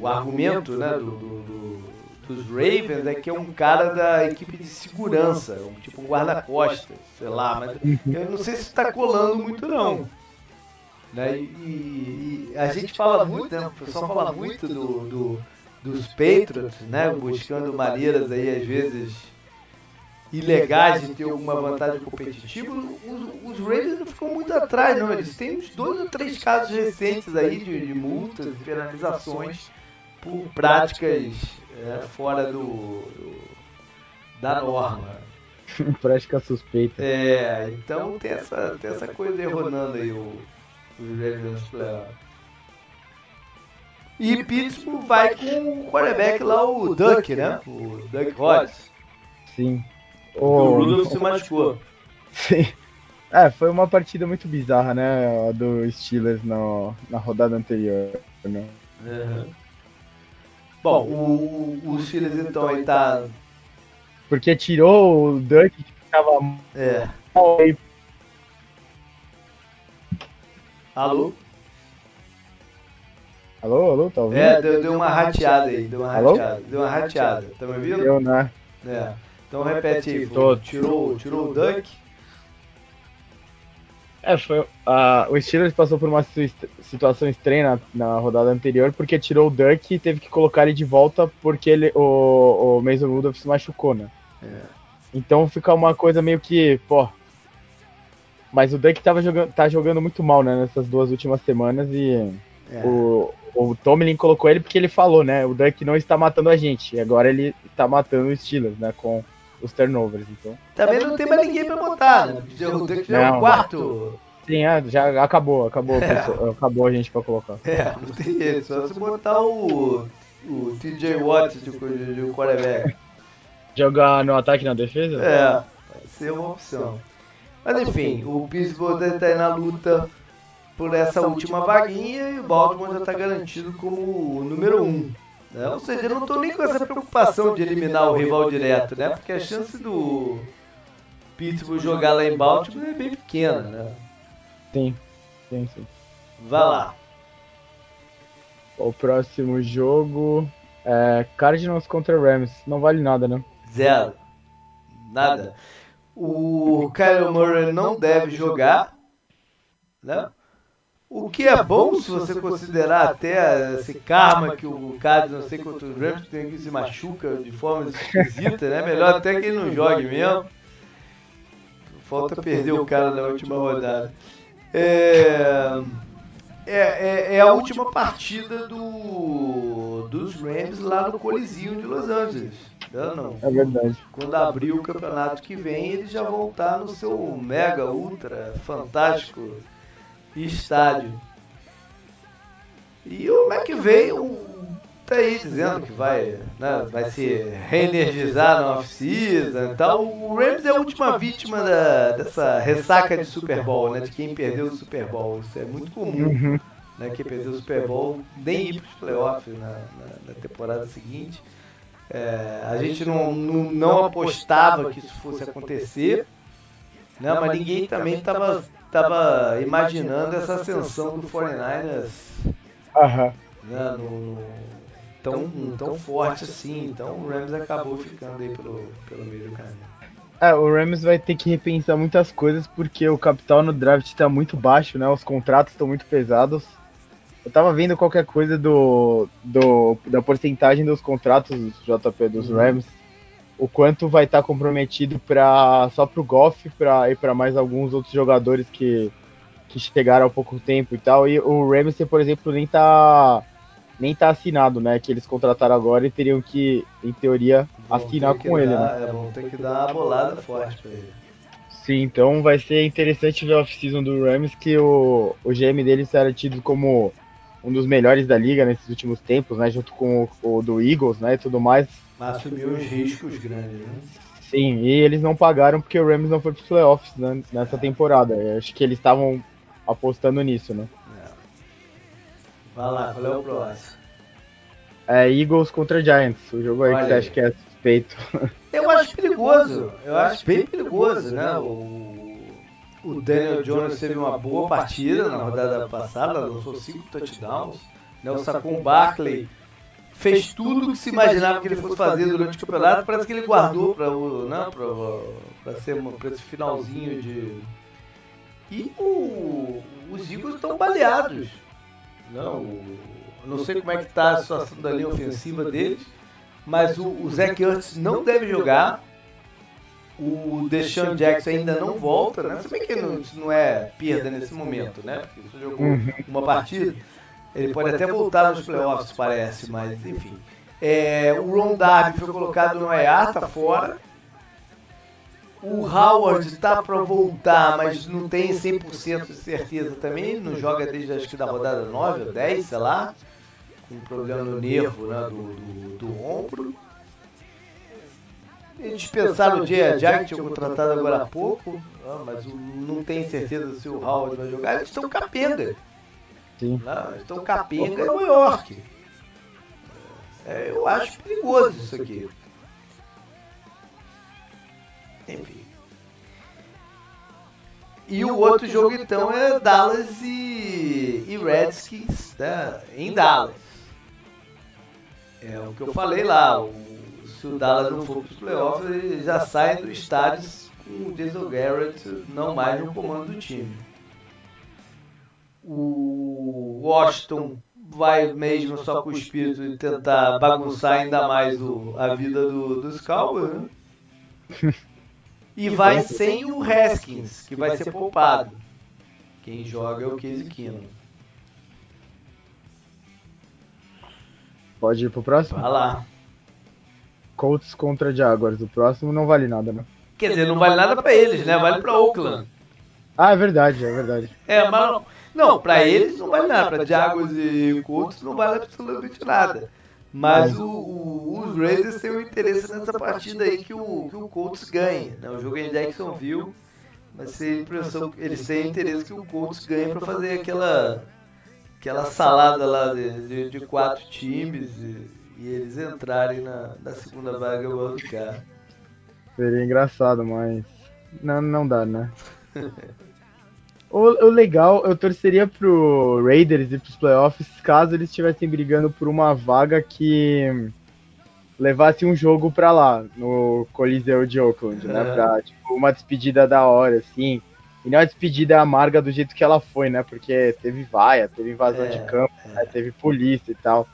o argumento né, do, do, dos Ravens é que é um cara da equipe de segurança, um, tipo um guarda-costas, sei lá, mas eu não sei se está colando muito não. Né? E, e, a gente fala muito, né? o pessoal fala muito do, do, dos Patriots, né? buscando maneiras aí, às vezes, ilegais de ter alguma vantagem competitiva. Os, os Raiders não ficam muito atrás, não. Eles têm uns dois ou três casos recentes aí de, de multas e penalizações por práticas é, fora do, do, da norma. Prática suspeita. É, então tem essa, tem essa coisa erronando aí o os Ravens playoffs. E Pittsburgh vai com o quarterback lá, o Duck, né? O Duck Hodges. Sim. O, o Rudolph se machucou. Sim. É, foi uma partida muito bizarra, né? A do Steelers no, na rodada anterior. Né? Uhum. Bom, o, o Steelers então aí tá. Porque tirou o Duck que ficava é. Alô? Alô, alô, tá ouvindo? É, deu, deu uma rateada aí, deu uma alô? rateada. Deu uma rateada, tá me ouvindo? Deu, né? É. Então repete aí, Tô. tirou, tirou o Duck. É, foi. Uh, o Steelers passou por uma situação estranha na, na, rodada anterior, porque tirou o Duck e teve que colocar ele de volta porque ele, o, o Mason Rudolph se machucou, né? É. Então fica uma coisa meio que, pô, mas o Duck tava jogando, tá jogando muito mal, né, nessas duas últimas semanas e é. o, o Tomlin colocou ele porque ele falou, né, o Duck não está matando a gente, e agora ele está matando os Steelers, né, com os turnovers, então. Também não tem mais ninguém pra botar, né? O Duck já é o quarto. Sim, é, já acabou, acabou, é. pessoal, acabou a gente pra colocar. É, não tem jeito, só se botar o, o TJ Watt de, de, de quarterback. Jogar no ataque e na defesa? É, vai ser uma opção. Mas enfim, o Pittsburgh está aí na luta por essa última vaguinha e o Baltimore já está garantido como o número 1. Um. Né? Ou seja, eu não estou nem com essa preocupação de eliminar o rival direto, né? Porque a chance do Pittsburgh jogar lá em Baltimore é bem pequena, né? Sim, sim, sim. Vá lá. O próximo jogo é Cardinals contra Rams. Não vale nada, né? Zero. Nada. O Kyle Murray não deve jogar, né? O que é bom se você considerar até esse karma que o Cardinals não sei quantos Rams tem que se machuca de forma esquisita, né? Melhor até que ele não jogue mesmo. Falta perder o cara na última rodada. É, é, é, é a última partida do, dos Rams lá no Coliseum de Los Angeles. Não, não. É verdade. Quando abrir o campeonato que vem, eles já vão estar no seu mega, ultra, fantástico estádio. E o McVeigh tá aí dizendo que vai, né, vai se reenergizar na off-season e tal. O Rams é a última vítima da, dessa ressaca de Super Bowl, né? De quem perdeu o Super Bowl. Isso é muito comum. Uhum. Né, quem perdeu o Super Bowl nem ir para os playoffs na, na, na, temporada seguinte. É, a gente não, não, não apostava que isso fosse acontecer, né, mas ninguém também estava tava imaginando essa ascensão do 49ers Aham. né, no, no, tão, tão forte assim. Então o Rams acabou ficando aí pelo, pelo meio do caminho. É, o Rams vai ter que repensar muitas coisas porque o capital no draft está muito baixo, né? Os contratos estão muito pesados. Eu tava vendo qualquer coisa do, do da porcentagem dos contratos JP dos Rams, o quanto vai estar tá comprometido para só pro Goff pra, e para mais alguns outros jogadores que, que chegaram há pouco tempo e tal. E o Ramsey, por exemplo, nem tá nem tá assinado, né? Que eles contrataram agora e teriam que, em teoria, Vão assinar com ele, dar- né? É, vão ter que dar uma bolada forte pra ele. Sim, então vai ser interessante ver a off-season do Rams, que o, o GM deles era tido como um dos melhores da liga nesses últimos tempos, né? Junto com o, o do Eagles, né? E tudo mais. Mas assumiu uns riscos grandes, né? Sim, e eles não pagaram porque o Rams não foi pros playoffs né, nessa temporada. Eu acho que eles estavam apostando nisso, né? É. Vai lá, qual é o próximo? É Eagles contra Giants, o jogo aí que Olha você aí. acha que é suspeito. Eu acho perigoso, eu acho bem perigoso, né? O, o Daniel Jones teve uma boa partida na rodada passada, lançou cinco touchdowns, né? O Saquon Barkley fez tudo que se imaginava que ele fosse fazer durante o campeonato, parece que ele guardou para o, né? Ser esse finalzinho de e o- os Eagles estão baleados. Não, o- não sei como é que está a situação da linha ofensiva deles, mas o, o Zach Ertz não deve jogar. O Deshaun Jackson ainda não volta, né? Se bem que não, isso não é perda nesse momento, né? Porque ele só jogou Uhum. uma partida. Ele pode até voltar nos playoffs, parece, mas enfim. É, o Ron Darby foi colocado no IR, tá fora. O Howard está para voltar, mas não tem 100% de certeza também. Ele não joga desde acho que da rodada 9 ou 10, sei lá. Com um problema no nervo né, do, do, do ombro. Eles pensaram o Jay Jack, tinha contratado agora há pouco, ah, mas não tem certeza se o Howard vai jogar. Eles estão capenga. Sim. Lá, eles estão capenga em Nova York. É, eu acho perigoso isso aqui. Enfim. E o outro jogo então é Dallas e, e Redskins né, em Dallas. É o que eu falei lá. O, se o Dallas não for para os playoffs, ele já sai do estádio com o Jason Garrett não mais no comando do time. O Washington vai mesmo só com o espírito de tentar bagunçar ainda mais o- a vida do- dos Cowboys, né? E vai sem o Haskins, que vai ser poupado. Quem joga é o Casey Keenum. Pode ir pro próximo? Vai lá. Colts contra Jaguars. O próximo não vale nada, né? Quer dizer, não vale nada pra eles, né? Vale pra Oakland. Ah, é verdade, é verdade. É, mas não, não pra eles não vale nada. Pra Jaguars e Colts não vale absolutamente nada. Mas o- o- os Raiders têm um interesse nessa partida aí que o, que o Colts ganhe. Né? O jogo é em Jacksonville, mas tem a impressão que eles têm interesse que o Colts ganhe pra fazer aquela, aquela salada lá de, de- de quatro times e, e eles entrarem na, na segunda vaga wildcard. Seria engraçado, mas não, não dá, né? o, o, legal, eu torceria pro Raiders e pros playoffs caso eles estivessem brigando por uma vaga que levasse um jogo pra lá, no Coliseu de Oakland, né? Pra, tipo, uma despedida da hora, assim. E não é uma despedida amarga do jeito que ela foi, né? Porque teve vaia, teve invasão é, de campo, é. né? teve polícia e tal.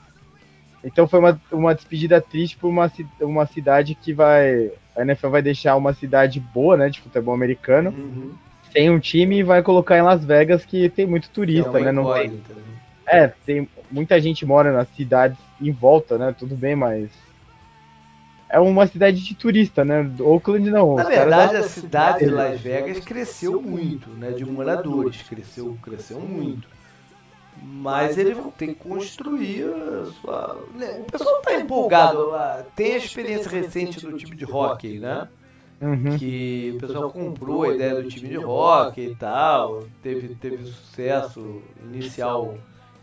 Então foi uma, uma despedida triste por uma, uma cidade que vai. A NFL vai deixar uma cidade boa, né, de futebol americano, uhum. sem um time e vai colocar em Las Vegas, que tem muito turista, é né? Não tem, né? é, tem muita gente mora nas cidades em volta, né? Tudo bem, mas é uma cidade de turista, né? Oakland não. Na verdade, a cidade de Las Vegas cresceu muito, né? De moradores, cresceu, cresceu muito. Mas eles vão ter que construir a sua. Né? O pessoal está empolgado. Tem a experiência recente do time de hockey, né? Uhum. Que o pessoal comprou a ideia do time de hockey e tal. Teve, teve sucesso inicial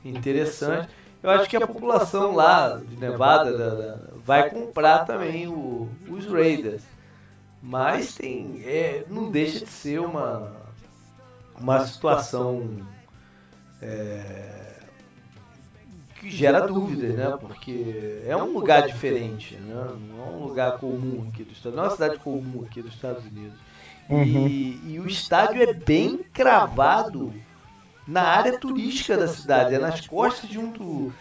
interessante. Eu acho que a população lá de Nevada vai comprar também o, os Raiders. Mas tem, é, não deixa de ser uma, uma situação é, que gera dúvidas, né? Porque é um lugar diferente, né? Não é um lugar comum aqui do Estado, não é uma cidade comum aqui dos Estados Unidos. Uhum. E, e o estádio é bem cravado na área turística da cidade, é nas costas de um.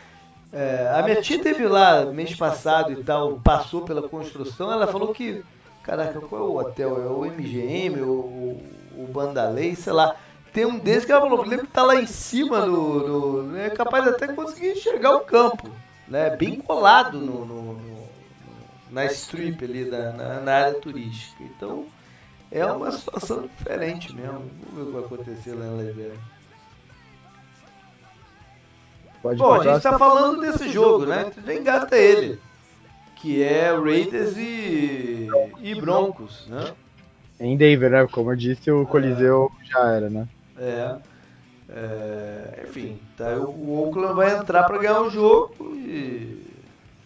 É, a minha tia teve lá mês passado e tal, passou pela construção, ela falou que. Caraca, qual é o hotel? É o MGM, o, o Bandalei, sei lá. Tem um desses que ela falou, lembra que tá lá em cima do. do é capaz até conseguir enxergar o campo. Né? Bem colado no, no, no na strip ali, da, na, na, área turística. Então é uma situação diferente mesmo. Vamos ver o que vai acontecer lá em Vegas. Pode Bom, a gente está falando desse jogo, né? Já engata ele. Que é Raiders e, e Broncos, né? Em Denver, né? Como eu disse, o Coliseu é. já era, né? É. é enfim, tá, o Oakland vai entrar para ganhar o jogo e,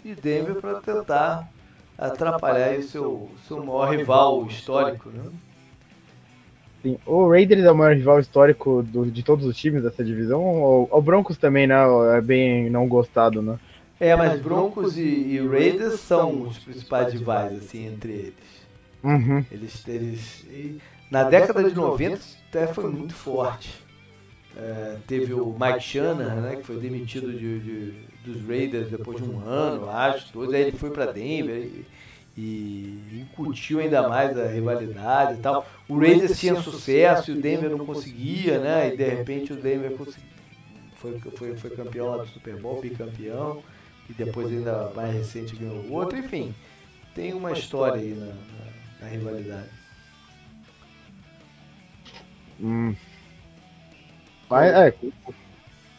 e Denver para tentar atrapalhar o seu, seu maior rival histórico, né? Sim. O Raiders é o maior rival histórico do, de todos os times dessa divisão? Ou o Broncos também, né? É bem não gostado, né? É, mas Broncos e, e Raiders são os principais rivais, assim, entre eles. Uhum. Eles, eles, na década de 90 até foi muito forte. É, teve o Mike Shanahan, né, que foi demitido de, de, dos Raiders depois de um ano, acho, dois, aí ele foi para Denver e, e incutiu ainda mais a rivalidade e tal. O Raiders tinha sucesso e o Denver não conseguia, né, e de repente o Denver foi, foi, foi campeão lá do Super Bowl, bicampeão, e depois ainda mais recente ganhou outro, enfim, tem uma história aí na, na, na rivalidade. Hum. Mas, é,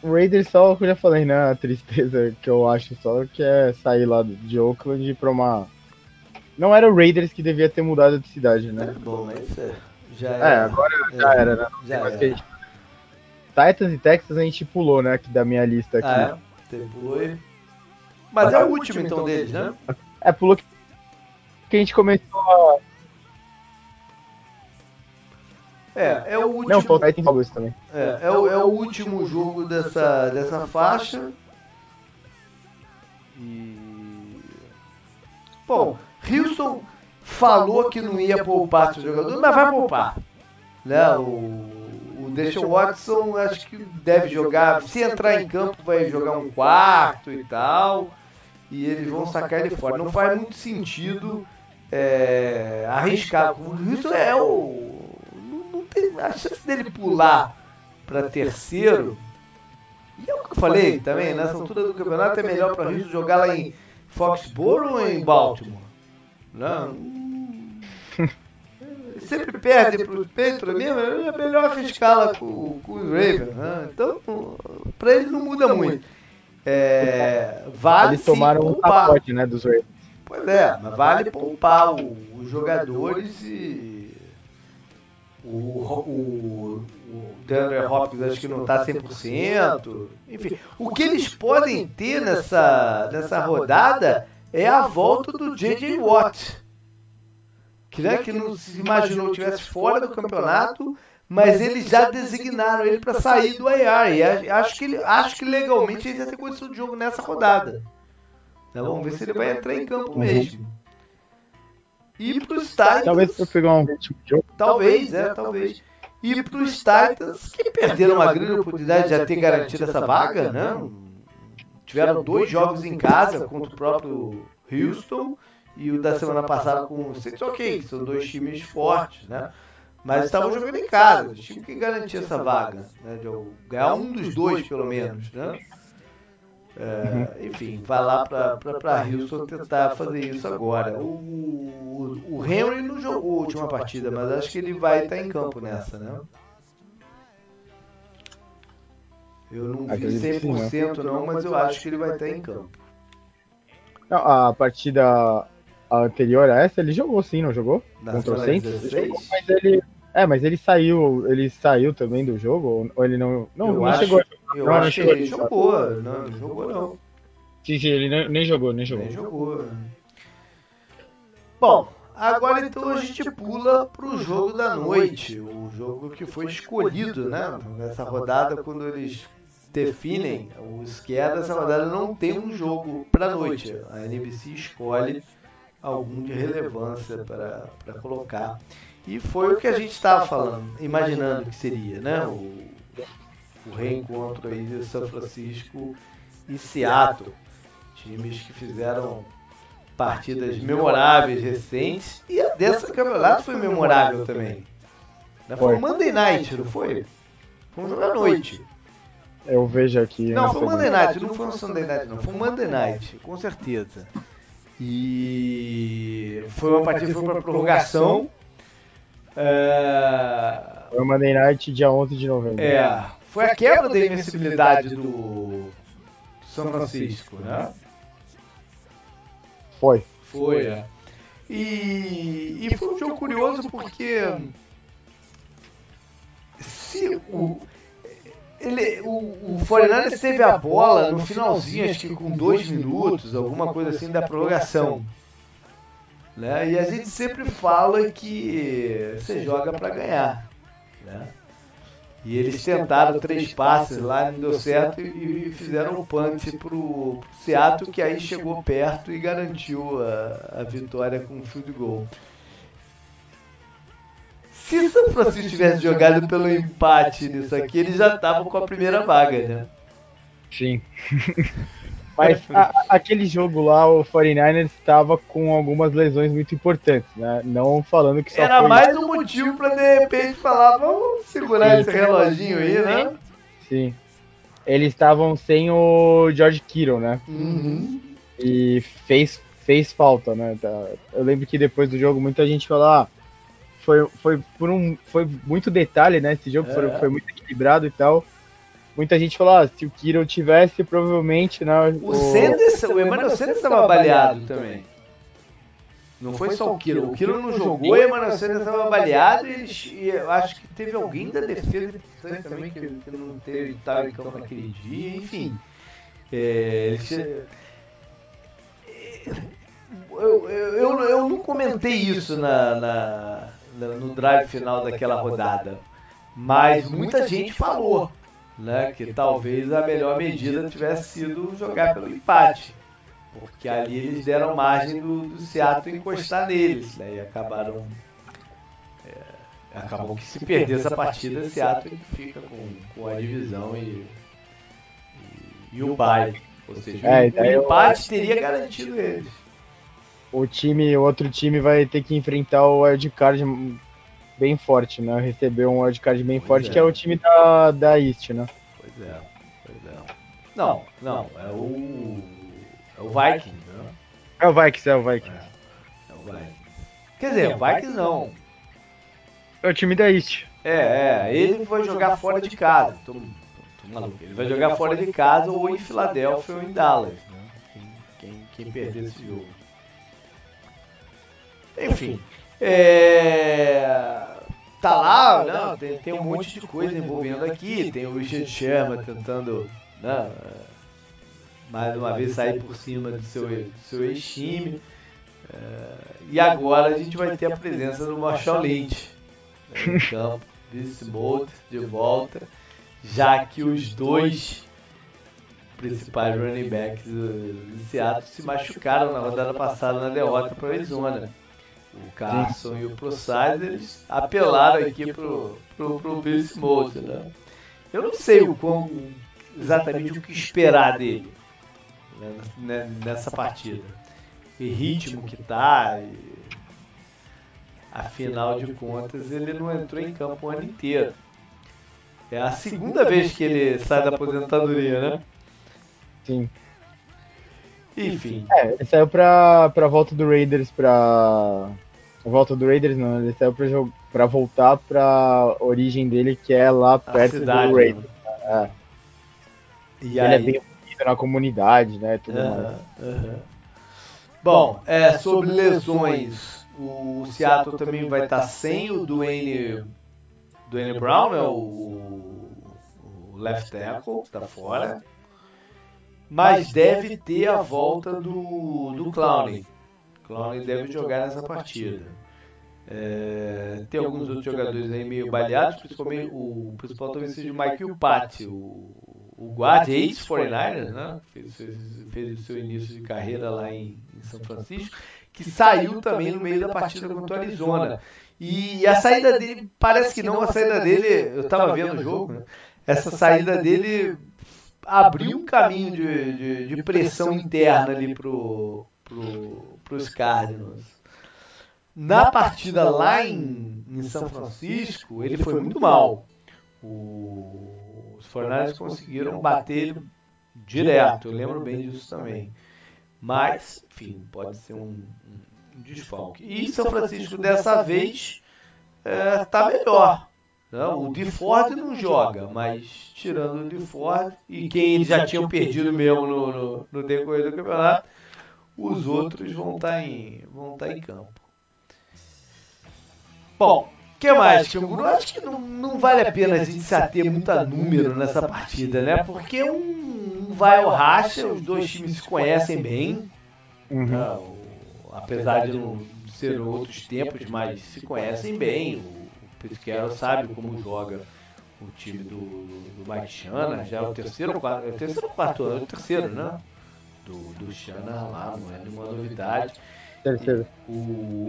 o Raiders só, que eu já falei, né? A tristeza que eu acho só que é sair lá de Oakland pra uma. Não era o Raiders que devia ter mudado de cidade, né? É bom, mas é, já era. É, agora é, já era, né? já era. Gente... Titans e Texas a gente pulou, né? Aqui da minha lista aqui. Ah, é? pulou aí. Mas é o último então deles, né? É, pulou que a gente começou a é, é o último. Não, Fall tem Cowboys também. É, é, o, é o último jogo dessa, dessa faixa. E. Bom, Houston falou que não ia poupar seu jogador, mas vai poupar. Né? O, o Deshaun Watson acho que deve jogar. Se entrar em campo, vai jogar um quarto e tal. E eles vão sacar ele fora. Não faz muito sentido é, arriscar. O Houston é o a chance dele pular para terceiro. E é o que eu falei também, nessa altura do campeonato é melhor para Houston jogar lá em Foxborough ou em Baltimore? Não. Sempre perde para os Patriots mesmo, é melhor arriscar lá com, com o Ravens. Né? Então, para ele não muda muito. É, vale Eles tomaram um pacote né, dos Ravens. Pois é, mas vale poupar o, os jogadores e o, o, o DeAndre Hopkins acho que não está 100%. Enfim, o que eles podem ter nessa, nessa rodada é a volta do J.J. Watt. Que, né, que não se imaginou que estivesse fora do campeonato, mas eles já designaram ele para sair do IR. E acho que, ele, acho que legalmente ele já tem condição de jogo nessa rodada. Então, vamos ver se ele vai entrar em campo mesmo. E para os Titans. Talvez para pegar um de jogo. Talvez, é, talvez. E para os Titans, que perderam uma grande oportunidade de já ter garantido essa vaga, né? Tiveram dois jogos em casa contra o próprio Houston e o da semana passada com o Saints. Ok, são dois times fortes, né? Mas estavam jogando em casa, time que garantia essa vaga, né? De ganhar um dos dois, pelo menos, né? É, enfim, vai lá para Houston tentar fazer isso agora. O, o, o, Henry não jogou a última partida, mas acho que ele vai estar em campo nessa, né? Eu não vi 100% não, mas eu acho que ele vai estar em campo. Não, a partida anterior a essa ele jogou sim, não jogou? Na Contra o Saints? Jogou, mas ele é, mas ele saiu, ele saiu também do jogo ou ele não, não, eu não acho, chegou. Eu não, acho que ele jogou, não, não jogou não. Sim, sim, ele nem, nem jogou, nem jogou. Nem jogou. Bom, agora então a gente pula pro jogo da noite, o jogo que foi escolhido, né, nessa rodada quando eles definem o esquerda, essa rodada não tem um jogo para noite. A NBC escolhe algum de relevância para colocar. E foi o que a gente estava falando, imaginando que seria, né? O, o reencontro aí de São Francisco e Seattle. Times que fizeram partidas memoráveis recentes. E a dessa campeonato foi memorável também. Foi um Monday Night, não foi? Foi um jogo à noite. Eu vejo aqui. Não, foi um Monday Night, não foi um Sunday Night, não. Foi um Monday Night, com certeza. E foi uma partida foi para prorrogação. É... Foi o Monday Night dia 11 de novembro. É, foi a quebra da invencibilidade do São Francisco, né? Foi. Foi, é. E, e foi um jogo curioso porque se o, ele, o, o 49 teve a bola no finalzinho, acho que com dois minutos, alguma coisa assim da prorrogação. Né? E a gente sempre fala que você joga para ganhar. Né? E eles tentaram três passes lá, não deu certo e fizeram o punch pro Seattle, que aí chegou perto e garantiu a, a vitória com o field goal. Se São Francisco tivesse jogado pelo empate nisso aqui, eles já estavam com a primeira vaga, né? Sim. Mas a, aquele jogo lá, o 49ers estava com algumas lesões muito importantes, né? Não falando que só Era foi... mais um motivo para de repente falar, vamos segurar Sim. esse reloginho aí, né? Sim. Eles estavam sem o George Kittle, né? Uhum. E fez, fez falta, né? Tá- Eu lembro que depois do jogo muita gente falou, ah, foi, foi, por um, foi muito detalhe, né? Esse jogo É. foi, foi muito equilibrado e tal. Muita gente falou, ah, se o Kittle tivesse, provavelmente, né? O Sanders, o Emmanuel Sanders estava baleado também. Não foi só o Kiro. O Kiro não jogou e o Emmanuel Sanders estava baleado e, e eu acho que teve alguém da defesa também que, que não teve estava em campo naquele dia, enfim. É, eu, eu, eu, eu não comentei isso na- na- no drive final daquela rodada, mas muita gente falou né, que talvez a melhor medida tivesse sido jogar pelo empate, porque ali eles deram margem do, do Seattle encostar neles, né, e acabaram é, acabou que se perder essa partida, o Seattle fica com, com a divisão e, e, e o bye, ou seja, É, o, empate teria garantido eles. o time, o outro time vai ter que enfrentar o wildcard bem forte, né? Receber um wildcard bem Pois forte, é. que é o time da, da East, né? Pois é, pois é. Não, não, é o é o Vikings, né? É o Vikings, é o Vikings. É o Vikings. Quer dizer, o Vikings não. É o time da East. É, é, ele vai jogar fora de casa. Tô, tô, tô maluco. Ele vai jogar fora de casa ou em Filadélfia ou em Dallas, né? Quem, quem, quem perder esse jogo. Enfim. É... tá lá, né, tem, tem um monte de coisa envolvendo aqui, tem o Richard Sherman tentando, né, mais uma vez sair por cima do seu, do seu ex-time. É, e agora a gente vai ter a presença do Marshall Lynch né, em campo, Vince de volta, já que os dois principais running backs do Seattle se machucaram na rodada passada na derrota para Arizona. O Carson e o Procide, eles apelaram aqui pro, pro, pro Vince Moulton, né? Eu não sei o quão, exatamente o que esperar dele né, nessa partida. E ritmo que tá, e... afinal de contas ele não entrou em campo o ano inteiro. É a segunda vez que ele sai da aposentadoria, né? Sim. Enfim. É, ele saiu pra, pra volta do Raiders pra. Volta do Raiders não, ele saiu pra, pra voltar pra origem dele, que é lá perto cidade, do Raiders. né? É. E ele aí, é bem ouvido na comunidade, né? Tudo mais. Bom, é, sobre lesões, o Seattle também vai estar sem o Dwayne, Dwayne Brown, né, o, o left tackle, está fora. Mas deve ter a volta do, do Clowney. Clowney deve jogar nessa partida. É, tem alguns outros jogadores aí meio baleados, principalmente o principal talvez seja o Michael Patti, o, o guarda ex-49ers, né? Fez, fez, fez o seu início de carreira lá em, em São Francisco, que saiu também no meio da partida contra o Arizona. E a saída dele, parece que não, a saída dele, eu estava vendo o jogo, né? essa saída dele abriu um caminho de, de, de pressão interna ali pro, pro, pros Cardinals. Na partida lá em, em São Francisco, ele foi muito mal. O, os Fornais conseguiram bater ele direto, eu lembro bem disso também. Mas, enfim, pode ser um, um, desfalque. E São Francisco dessa vez está melhor. Não, o DeFord não joga, mas tirando o DeFord e quem eles já tinham perdido mesmo no, no, no decorrer do campeonato, os outros vão estar em, vão estar em campo. Bom, o que mais, Canguru? Acho que não, não vale a pena a gente se ater muito a número nessa partida, né? Porque um, um vai ao racha, os dois times se conhecem bem, Uhum. né? O- apesar de não ser outros tempos, mas se conhecem bem. O Carroll sabe como joga o time do, do, do Mike Shanahan, já é o terceiro, ou quarto, é o terceiro ou quarto ano, é o terceiro, né? Do, do Shanahan lá, não é nenhuma novidade. Terceiro. O,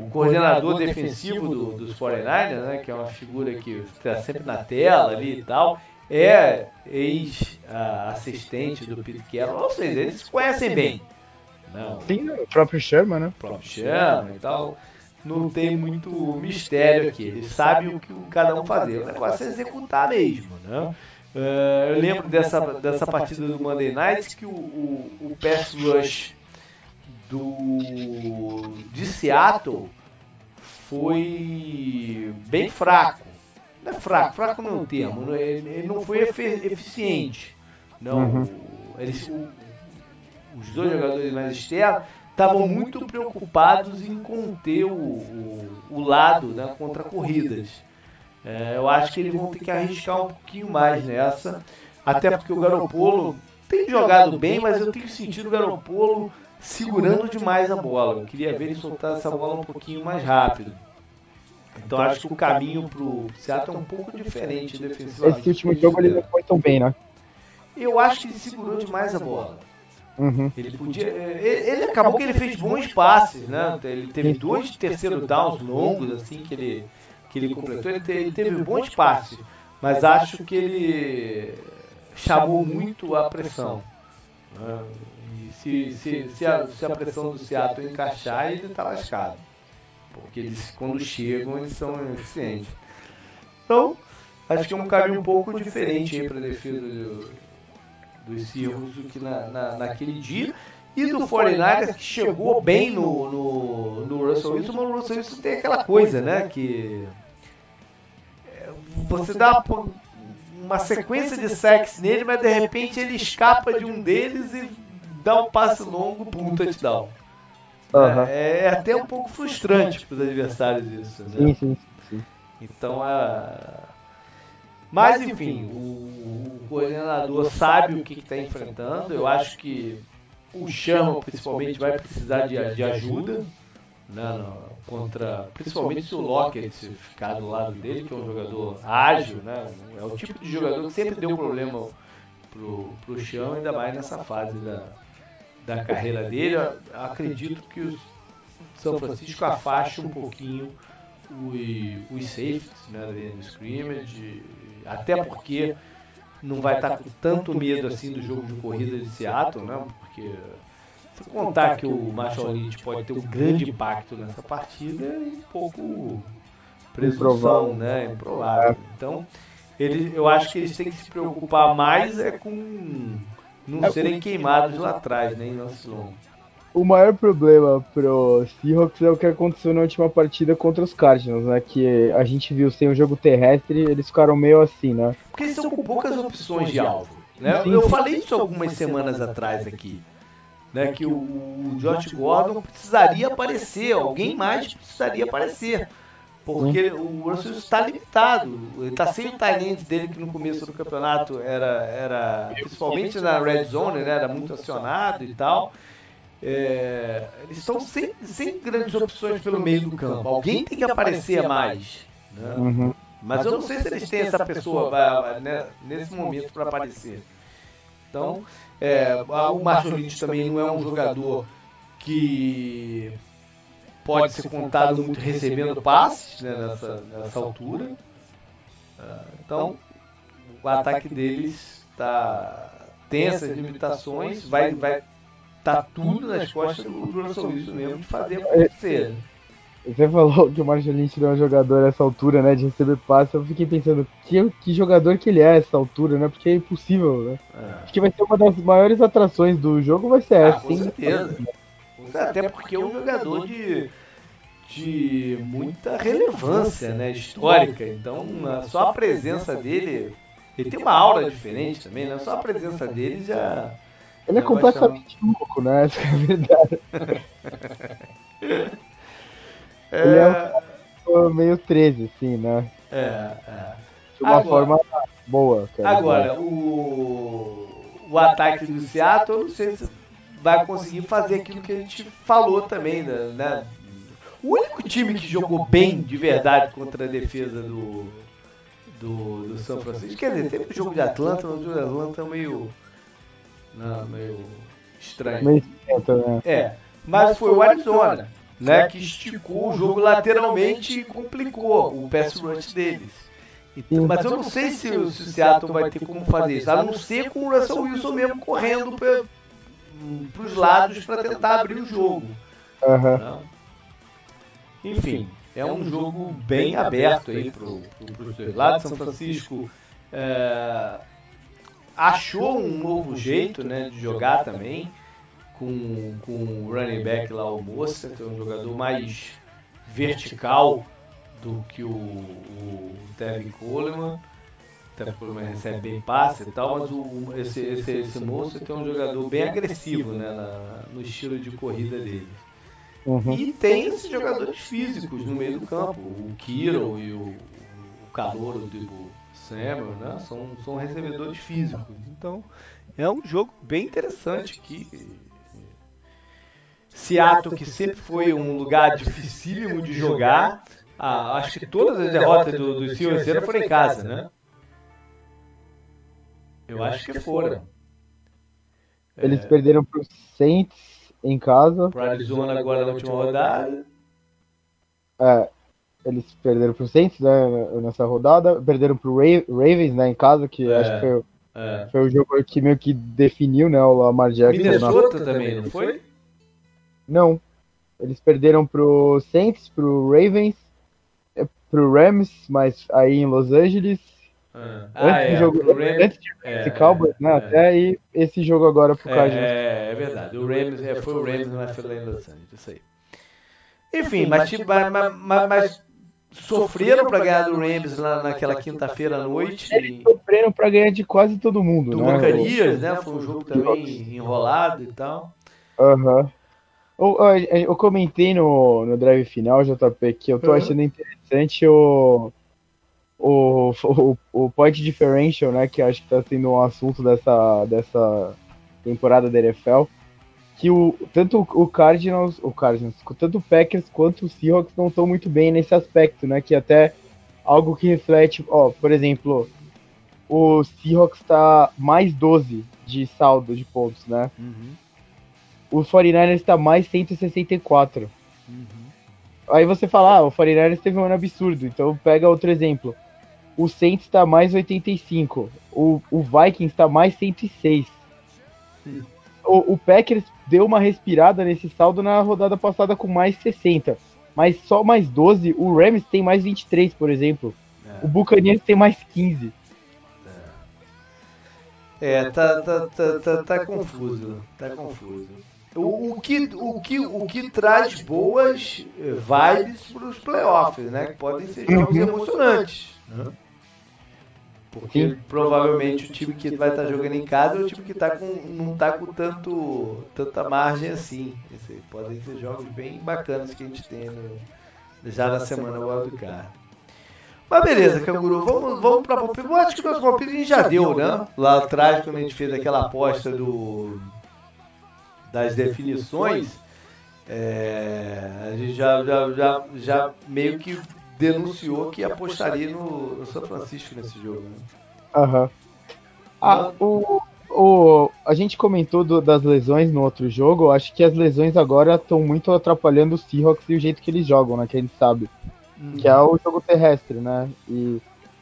o coordenador defensivo do- dos 49ers, né, que é uma figura que está sempre na tela ali e tal, é ex-assistente do Pete Carroll, ou seja, eles se conhecem bem. Não, Sim, o próprio Sherman, né? o próprio Chama e tal. Não tem muito mistério aqui. Eles sabem o que cada um fazer. O negócio é executar mesmo, né? Eh, eu lembro dessa, dessa partida do Monday Night que o, o, o pass rush do, de Seattle foi bem fraco. Não é fraco, fraco não é termo. é- Ele, ele não foi eficiente. Não, Uhum. eles, os dois jogadores mais externos estavam muito preocupados em conter o, o, o lado né, contra corridas. É, eu acho que eles vão ter que arriscar um pouquinho mais nessa, até porque o Garopolo tem jogado bem, mas eu tenho sentido o Garopolo segurando demais a bola. Eu queria ver ele soltar essa bola um pouquinho mais rápido. Então acho que o caminho para o Seattle é um pouco diferente defensivamente. Esse último jogo ele não foi tão bem, né? Eu acho que ele segurou demais a bola. Uhum. Ele podia. Ele, ele acabou que ele fez bons passes, né? Ele teve dois terceiro downs longos, assim, que ele, que ele completou. Ele, ele teve bons passes, mas acho que ele chamou muito a pressão. né? E se, se, se, a, se a pressão do Seattle encaixar, ele tá lascado. Porque eles, quando chegam, eles são eficientes. Então, acho que é um caminho um pouco diferente aí para a defesa do, dos Seahawks do que na, na, naquele dia. E do 49ers que chegou bem no, no, no Russell Wilson, mas o Russell Wilson tem aquela coisa, né? Que é, você dá uma, sequência de sacks nele, mas de repente ele escapa de um deles e dá um passe longo para um touchdown. Aham. É, é até um pouco frustrante para os adversários isso. Né? Sim, sim, sim. Então, a... mas enfim, o, o coordenador sabe o que está enfrentando. Eu acho que o Chama, principalmente, vai precisar de, de ajuda. Né, no, contra, principalmente se o Lockett ficar do lado dele, que é um jogador ágil, né, é o tipo de jogador que sempre deu problema pro, pro Chão, ainda mais nessa fase da, da carreira dele. Acredito que o São Francisco afasta um pouquinho os, os safeties né, do scrimmage, até porque não vai estar com tanto medo assim do jogo de corrida de Seattle, né? Porque se contar que o Marshall Lynch pode ter um grande impacto nessa partida, é um pouco presunção, né? Improvável. Então, ele, eu acho que eles têm que se preocupar mais é com não serem queimados lá atrás, né? Em lance longo. O maior problema pro Seahawks é o que aconteceu na última partida contra os Cardinals, né? Que a gente viu sem o jogo terrestre, eles ficaram meio assim, né? Porque eles são com poucas opções de alvo. Né? Eu falei isso algumas semanas atrás aqui. Né, que o, o Josh Gordon precisaria aparecer, alguém mais precisaria aparecer. Porque o Russell está limitado. Ele está sem o talento dele que no começo do campeonato era, era principalmente na red zone, né, era muito acionado e tal. É, eles estão sem, sem grandes opções pelo meio do campo. Alguém tem que aparecer mais. Né? Uhum. Mas eu não sei se eles têm essa pessoa né, nesse momento para aparecer. Então, é, o Marshall Lynch também não é um jogador que pode ser contado muito recebendo passes né, nessa, nessa altura. Ah, então, o ataque deles tá, tem essas limitações, vai, vai tá tudo nas costas do Russell Wilson mesmo de fazer acontecer. Você falou que o Lynch não é um jogador essa altura, né, de receber passe. Eu fiquei pensando, que, que jogador que ele é essa altura, né? Porque é impossível, né? É. Acho que vai ser uma das maiores atrações do jogo, vai ser ah, essa. Com certeza. Até porque é um jogador de, de muita relevância, né, histórica. Então, só a presença dele, ele tem uma aura diferente também, né? Só a presença dele já ele é completamente louco, né? Essa é a verdade. é... Ele é um meio 13, assim, né? É, é. De uma agora, forma boa. Agora, o, o ataque do Seattle, eu não sei se vai conseguir fazer aquilo que a gente falou também, né? né? O único time que jogou bem de verdade contra a defesa do, do, do São Francisco, quer dizer, teve o jogo de Atlanta, mas o jogo de Atlanta é meio não, meio estranho. Meio né? É, mas foi o Arizona, né, que esticou o jogo lateralmente e complicou o pass rush deles. Então, mas eu não sei se, o, se o Seattle vai ter como fazer isso, a não ser com o Russell Wilson mesmo correndo para os lados para tentar abrir o jogo. Uhum. Enfim, é um jogo bem aberto aí para os dois lados. São Francisco é, achou um novo jeito né, de jogar também, com, com o running back lá, o Moça, que é um jogador mais vertical do que o, o Tevin Coleman. O Tevin Coleman recebe bem passe e tal, mas o, esse, esse, esse moço tem um jogador bem agressivo né, na, no estilo de corrida dele. Uhum. E tem esses jogadores físicos no meio do campo, o Kiro e o, o Calouro do, Samuel, né? São, são recebedores físicos. Então, é um jogo bem interessante que Seattle, que sempre foi um lugar dificílimo de jogar, ah, acho que todas as derrotas do, do Steelers foram em casa, né? Eu acho que foram. Eles é... perderam para os Saints em casa. Para Arizona agora na última rodada. É, eles perderam pro Saints né, nessa rodada, perderam pro Ravens né, em casa, que é, acho que foi, é. foi, o jogo que meio que definiu né, o Lamar Jackson. Minnesota na... também, não foi? Não. Eles perderam pro Saints, pro Ravens, é, pro Rams, mas aí em Los Angeles. Ah, antes, ah, é, jogo, Rams, antes de é, Cowboys, né? É. Até aí esse jogo agora pro Cardinals. É, é verdade. O Rams, é, foi o Rams, mas foi lá em Los Angeles, isso aí. Enfim, mas, mas, mas, mas sofreram para ganhar do Rams lá naquela quinta-feira à noite. Eles sofreram para ganhar de quase todo mundo, do né? Bacanias, né? Foi um jogo também enrolado e tal. Aham. Uhum. Eu, eu, eu, comentei no, no drive final, JP, que eu tô uhum. achando interessante o, o, o, o point differential, né, que acho que está sendo um assunto dessa, dessa temporada da NFL, que o, tanto o Cardinals, o Cardinals, tanto o Packers quanto o Seahawks não estão muito bem nesse aspecto, né, que até algo que reflete, ó, por exemplo, o Seahawks está mais 12 de saldo de pontos, né? Uhum. O 49ers está mais 164. Uhum. Aí você fala, ah, o 49ers teve um ano absurdo, então pega outro exemplo. O Saints está mais 85. O, o Vikings está mais 106. O, o Packers deu uma respirada nesse saldo na rodada passada com mais 60. Mas só mais 12. O Rams tem mais 23, por exemplo. É. O Buccaneers tem mais 15. É, é tá, tá, tá, tá, tá confuso. Tá confuso. O, o, que, o, que, o que traz boas vibes para os playoffs, né? Que podem ser jogos uhum. emocionantes. Né? Porque Sim. provavelmente o time que vai estar tá jogando em casa é o time que tá com, não está com tanto, tanta margem assim. Esse, podem ser jogos bem bacanas que a gente tem no, já na semana do Card. Mas beleza, Canguru, vamos, vamos para palpite. Eu acho que o nosso palpite a gente já deu, né? Lá atrás, quando a gente fez aquela aposta do, das definições, é, a gente já, já, já, já meio que denunciou que apostaria no, no São Francisco nesse jogo. Né? Aham. Uhum. Ah, o, o, a gente comentou do, das lesões no outro jogo. Eu acho que as lesões agora estão muito atrapalhando os Seahawks e o jeito que eles jogam, né? Que a gente sabe. Uhum. Que é o jogo terrestre, né? E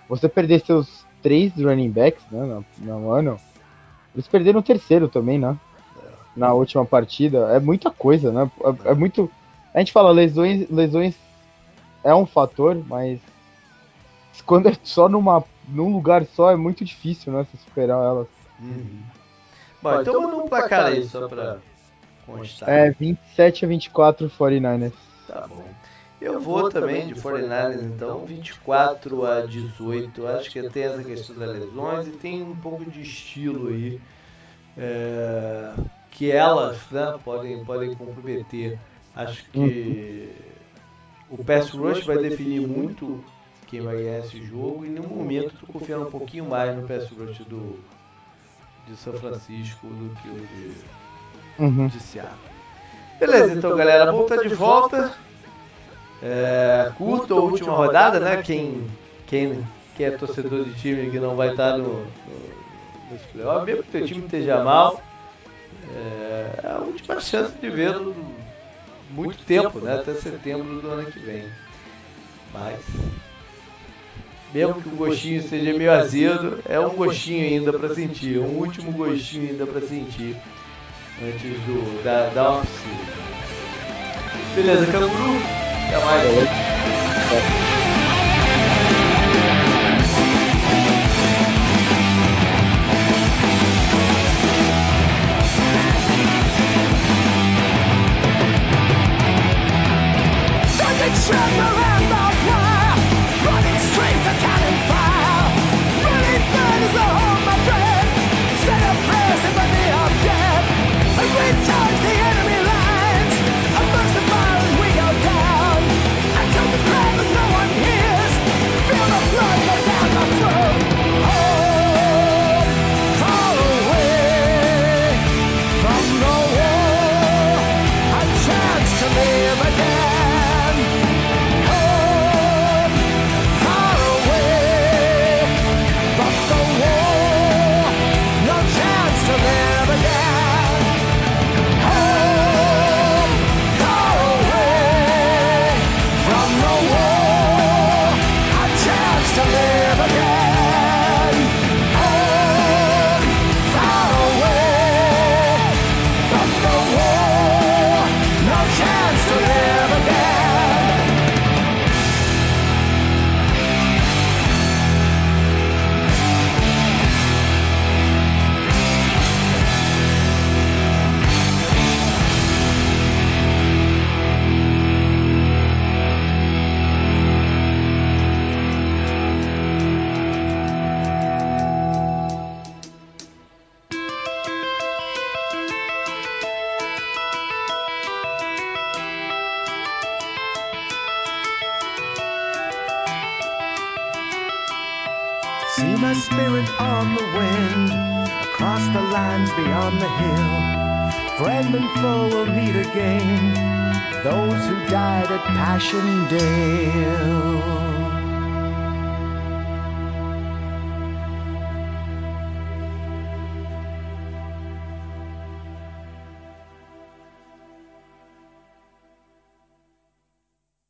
você perder seus três running backs, né? No, no ano. Eles perderam o terceiro também, né? Na última partida. É muita coisa, né? É, é muito. A gente fala lesões, lesões é um fator, mas quando é só numa, num lugar só é muito difícil, né? Se superar elas. Uhum. Bom, então manda um placar aí só pra constar. É, 27 a 24 49ers. Tá bom. Eu vou também de 49ers, então 24 a 18. Acho que tem essa questão das lesões e tem um pouco de estilo aí. É, que elas né, podem, podem comprometer. Acho que o pass rush vai definir muito quem vai ganhar esse jogo e no momento estou confiando um pouquinho mais no pass rush do de São Francisco do que o de, uhum. de Seattle. Beleza, então galera, vamos estar de volta. É, curta a última rodada, né? Quem, quem, quem é torcedor de time que não vai estar no, no, nos playoffs, mesmo que o time esteja mal, é, é a última chance de vê-lo muito tempo, né? Até setembro do ano que vem. Mas, mesmo que o gostinho seja meio azedo, é um gostinho ainda para sentir, um último gostinho ainda para sentir antes do, da, da off-season. Beleza, Canguru? Até mais.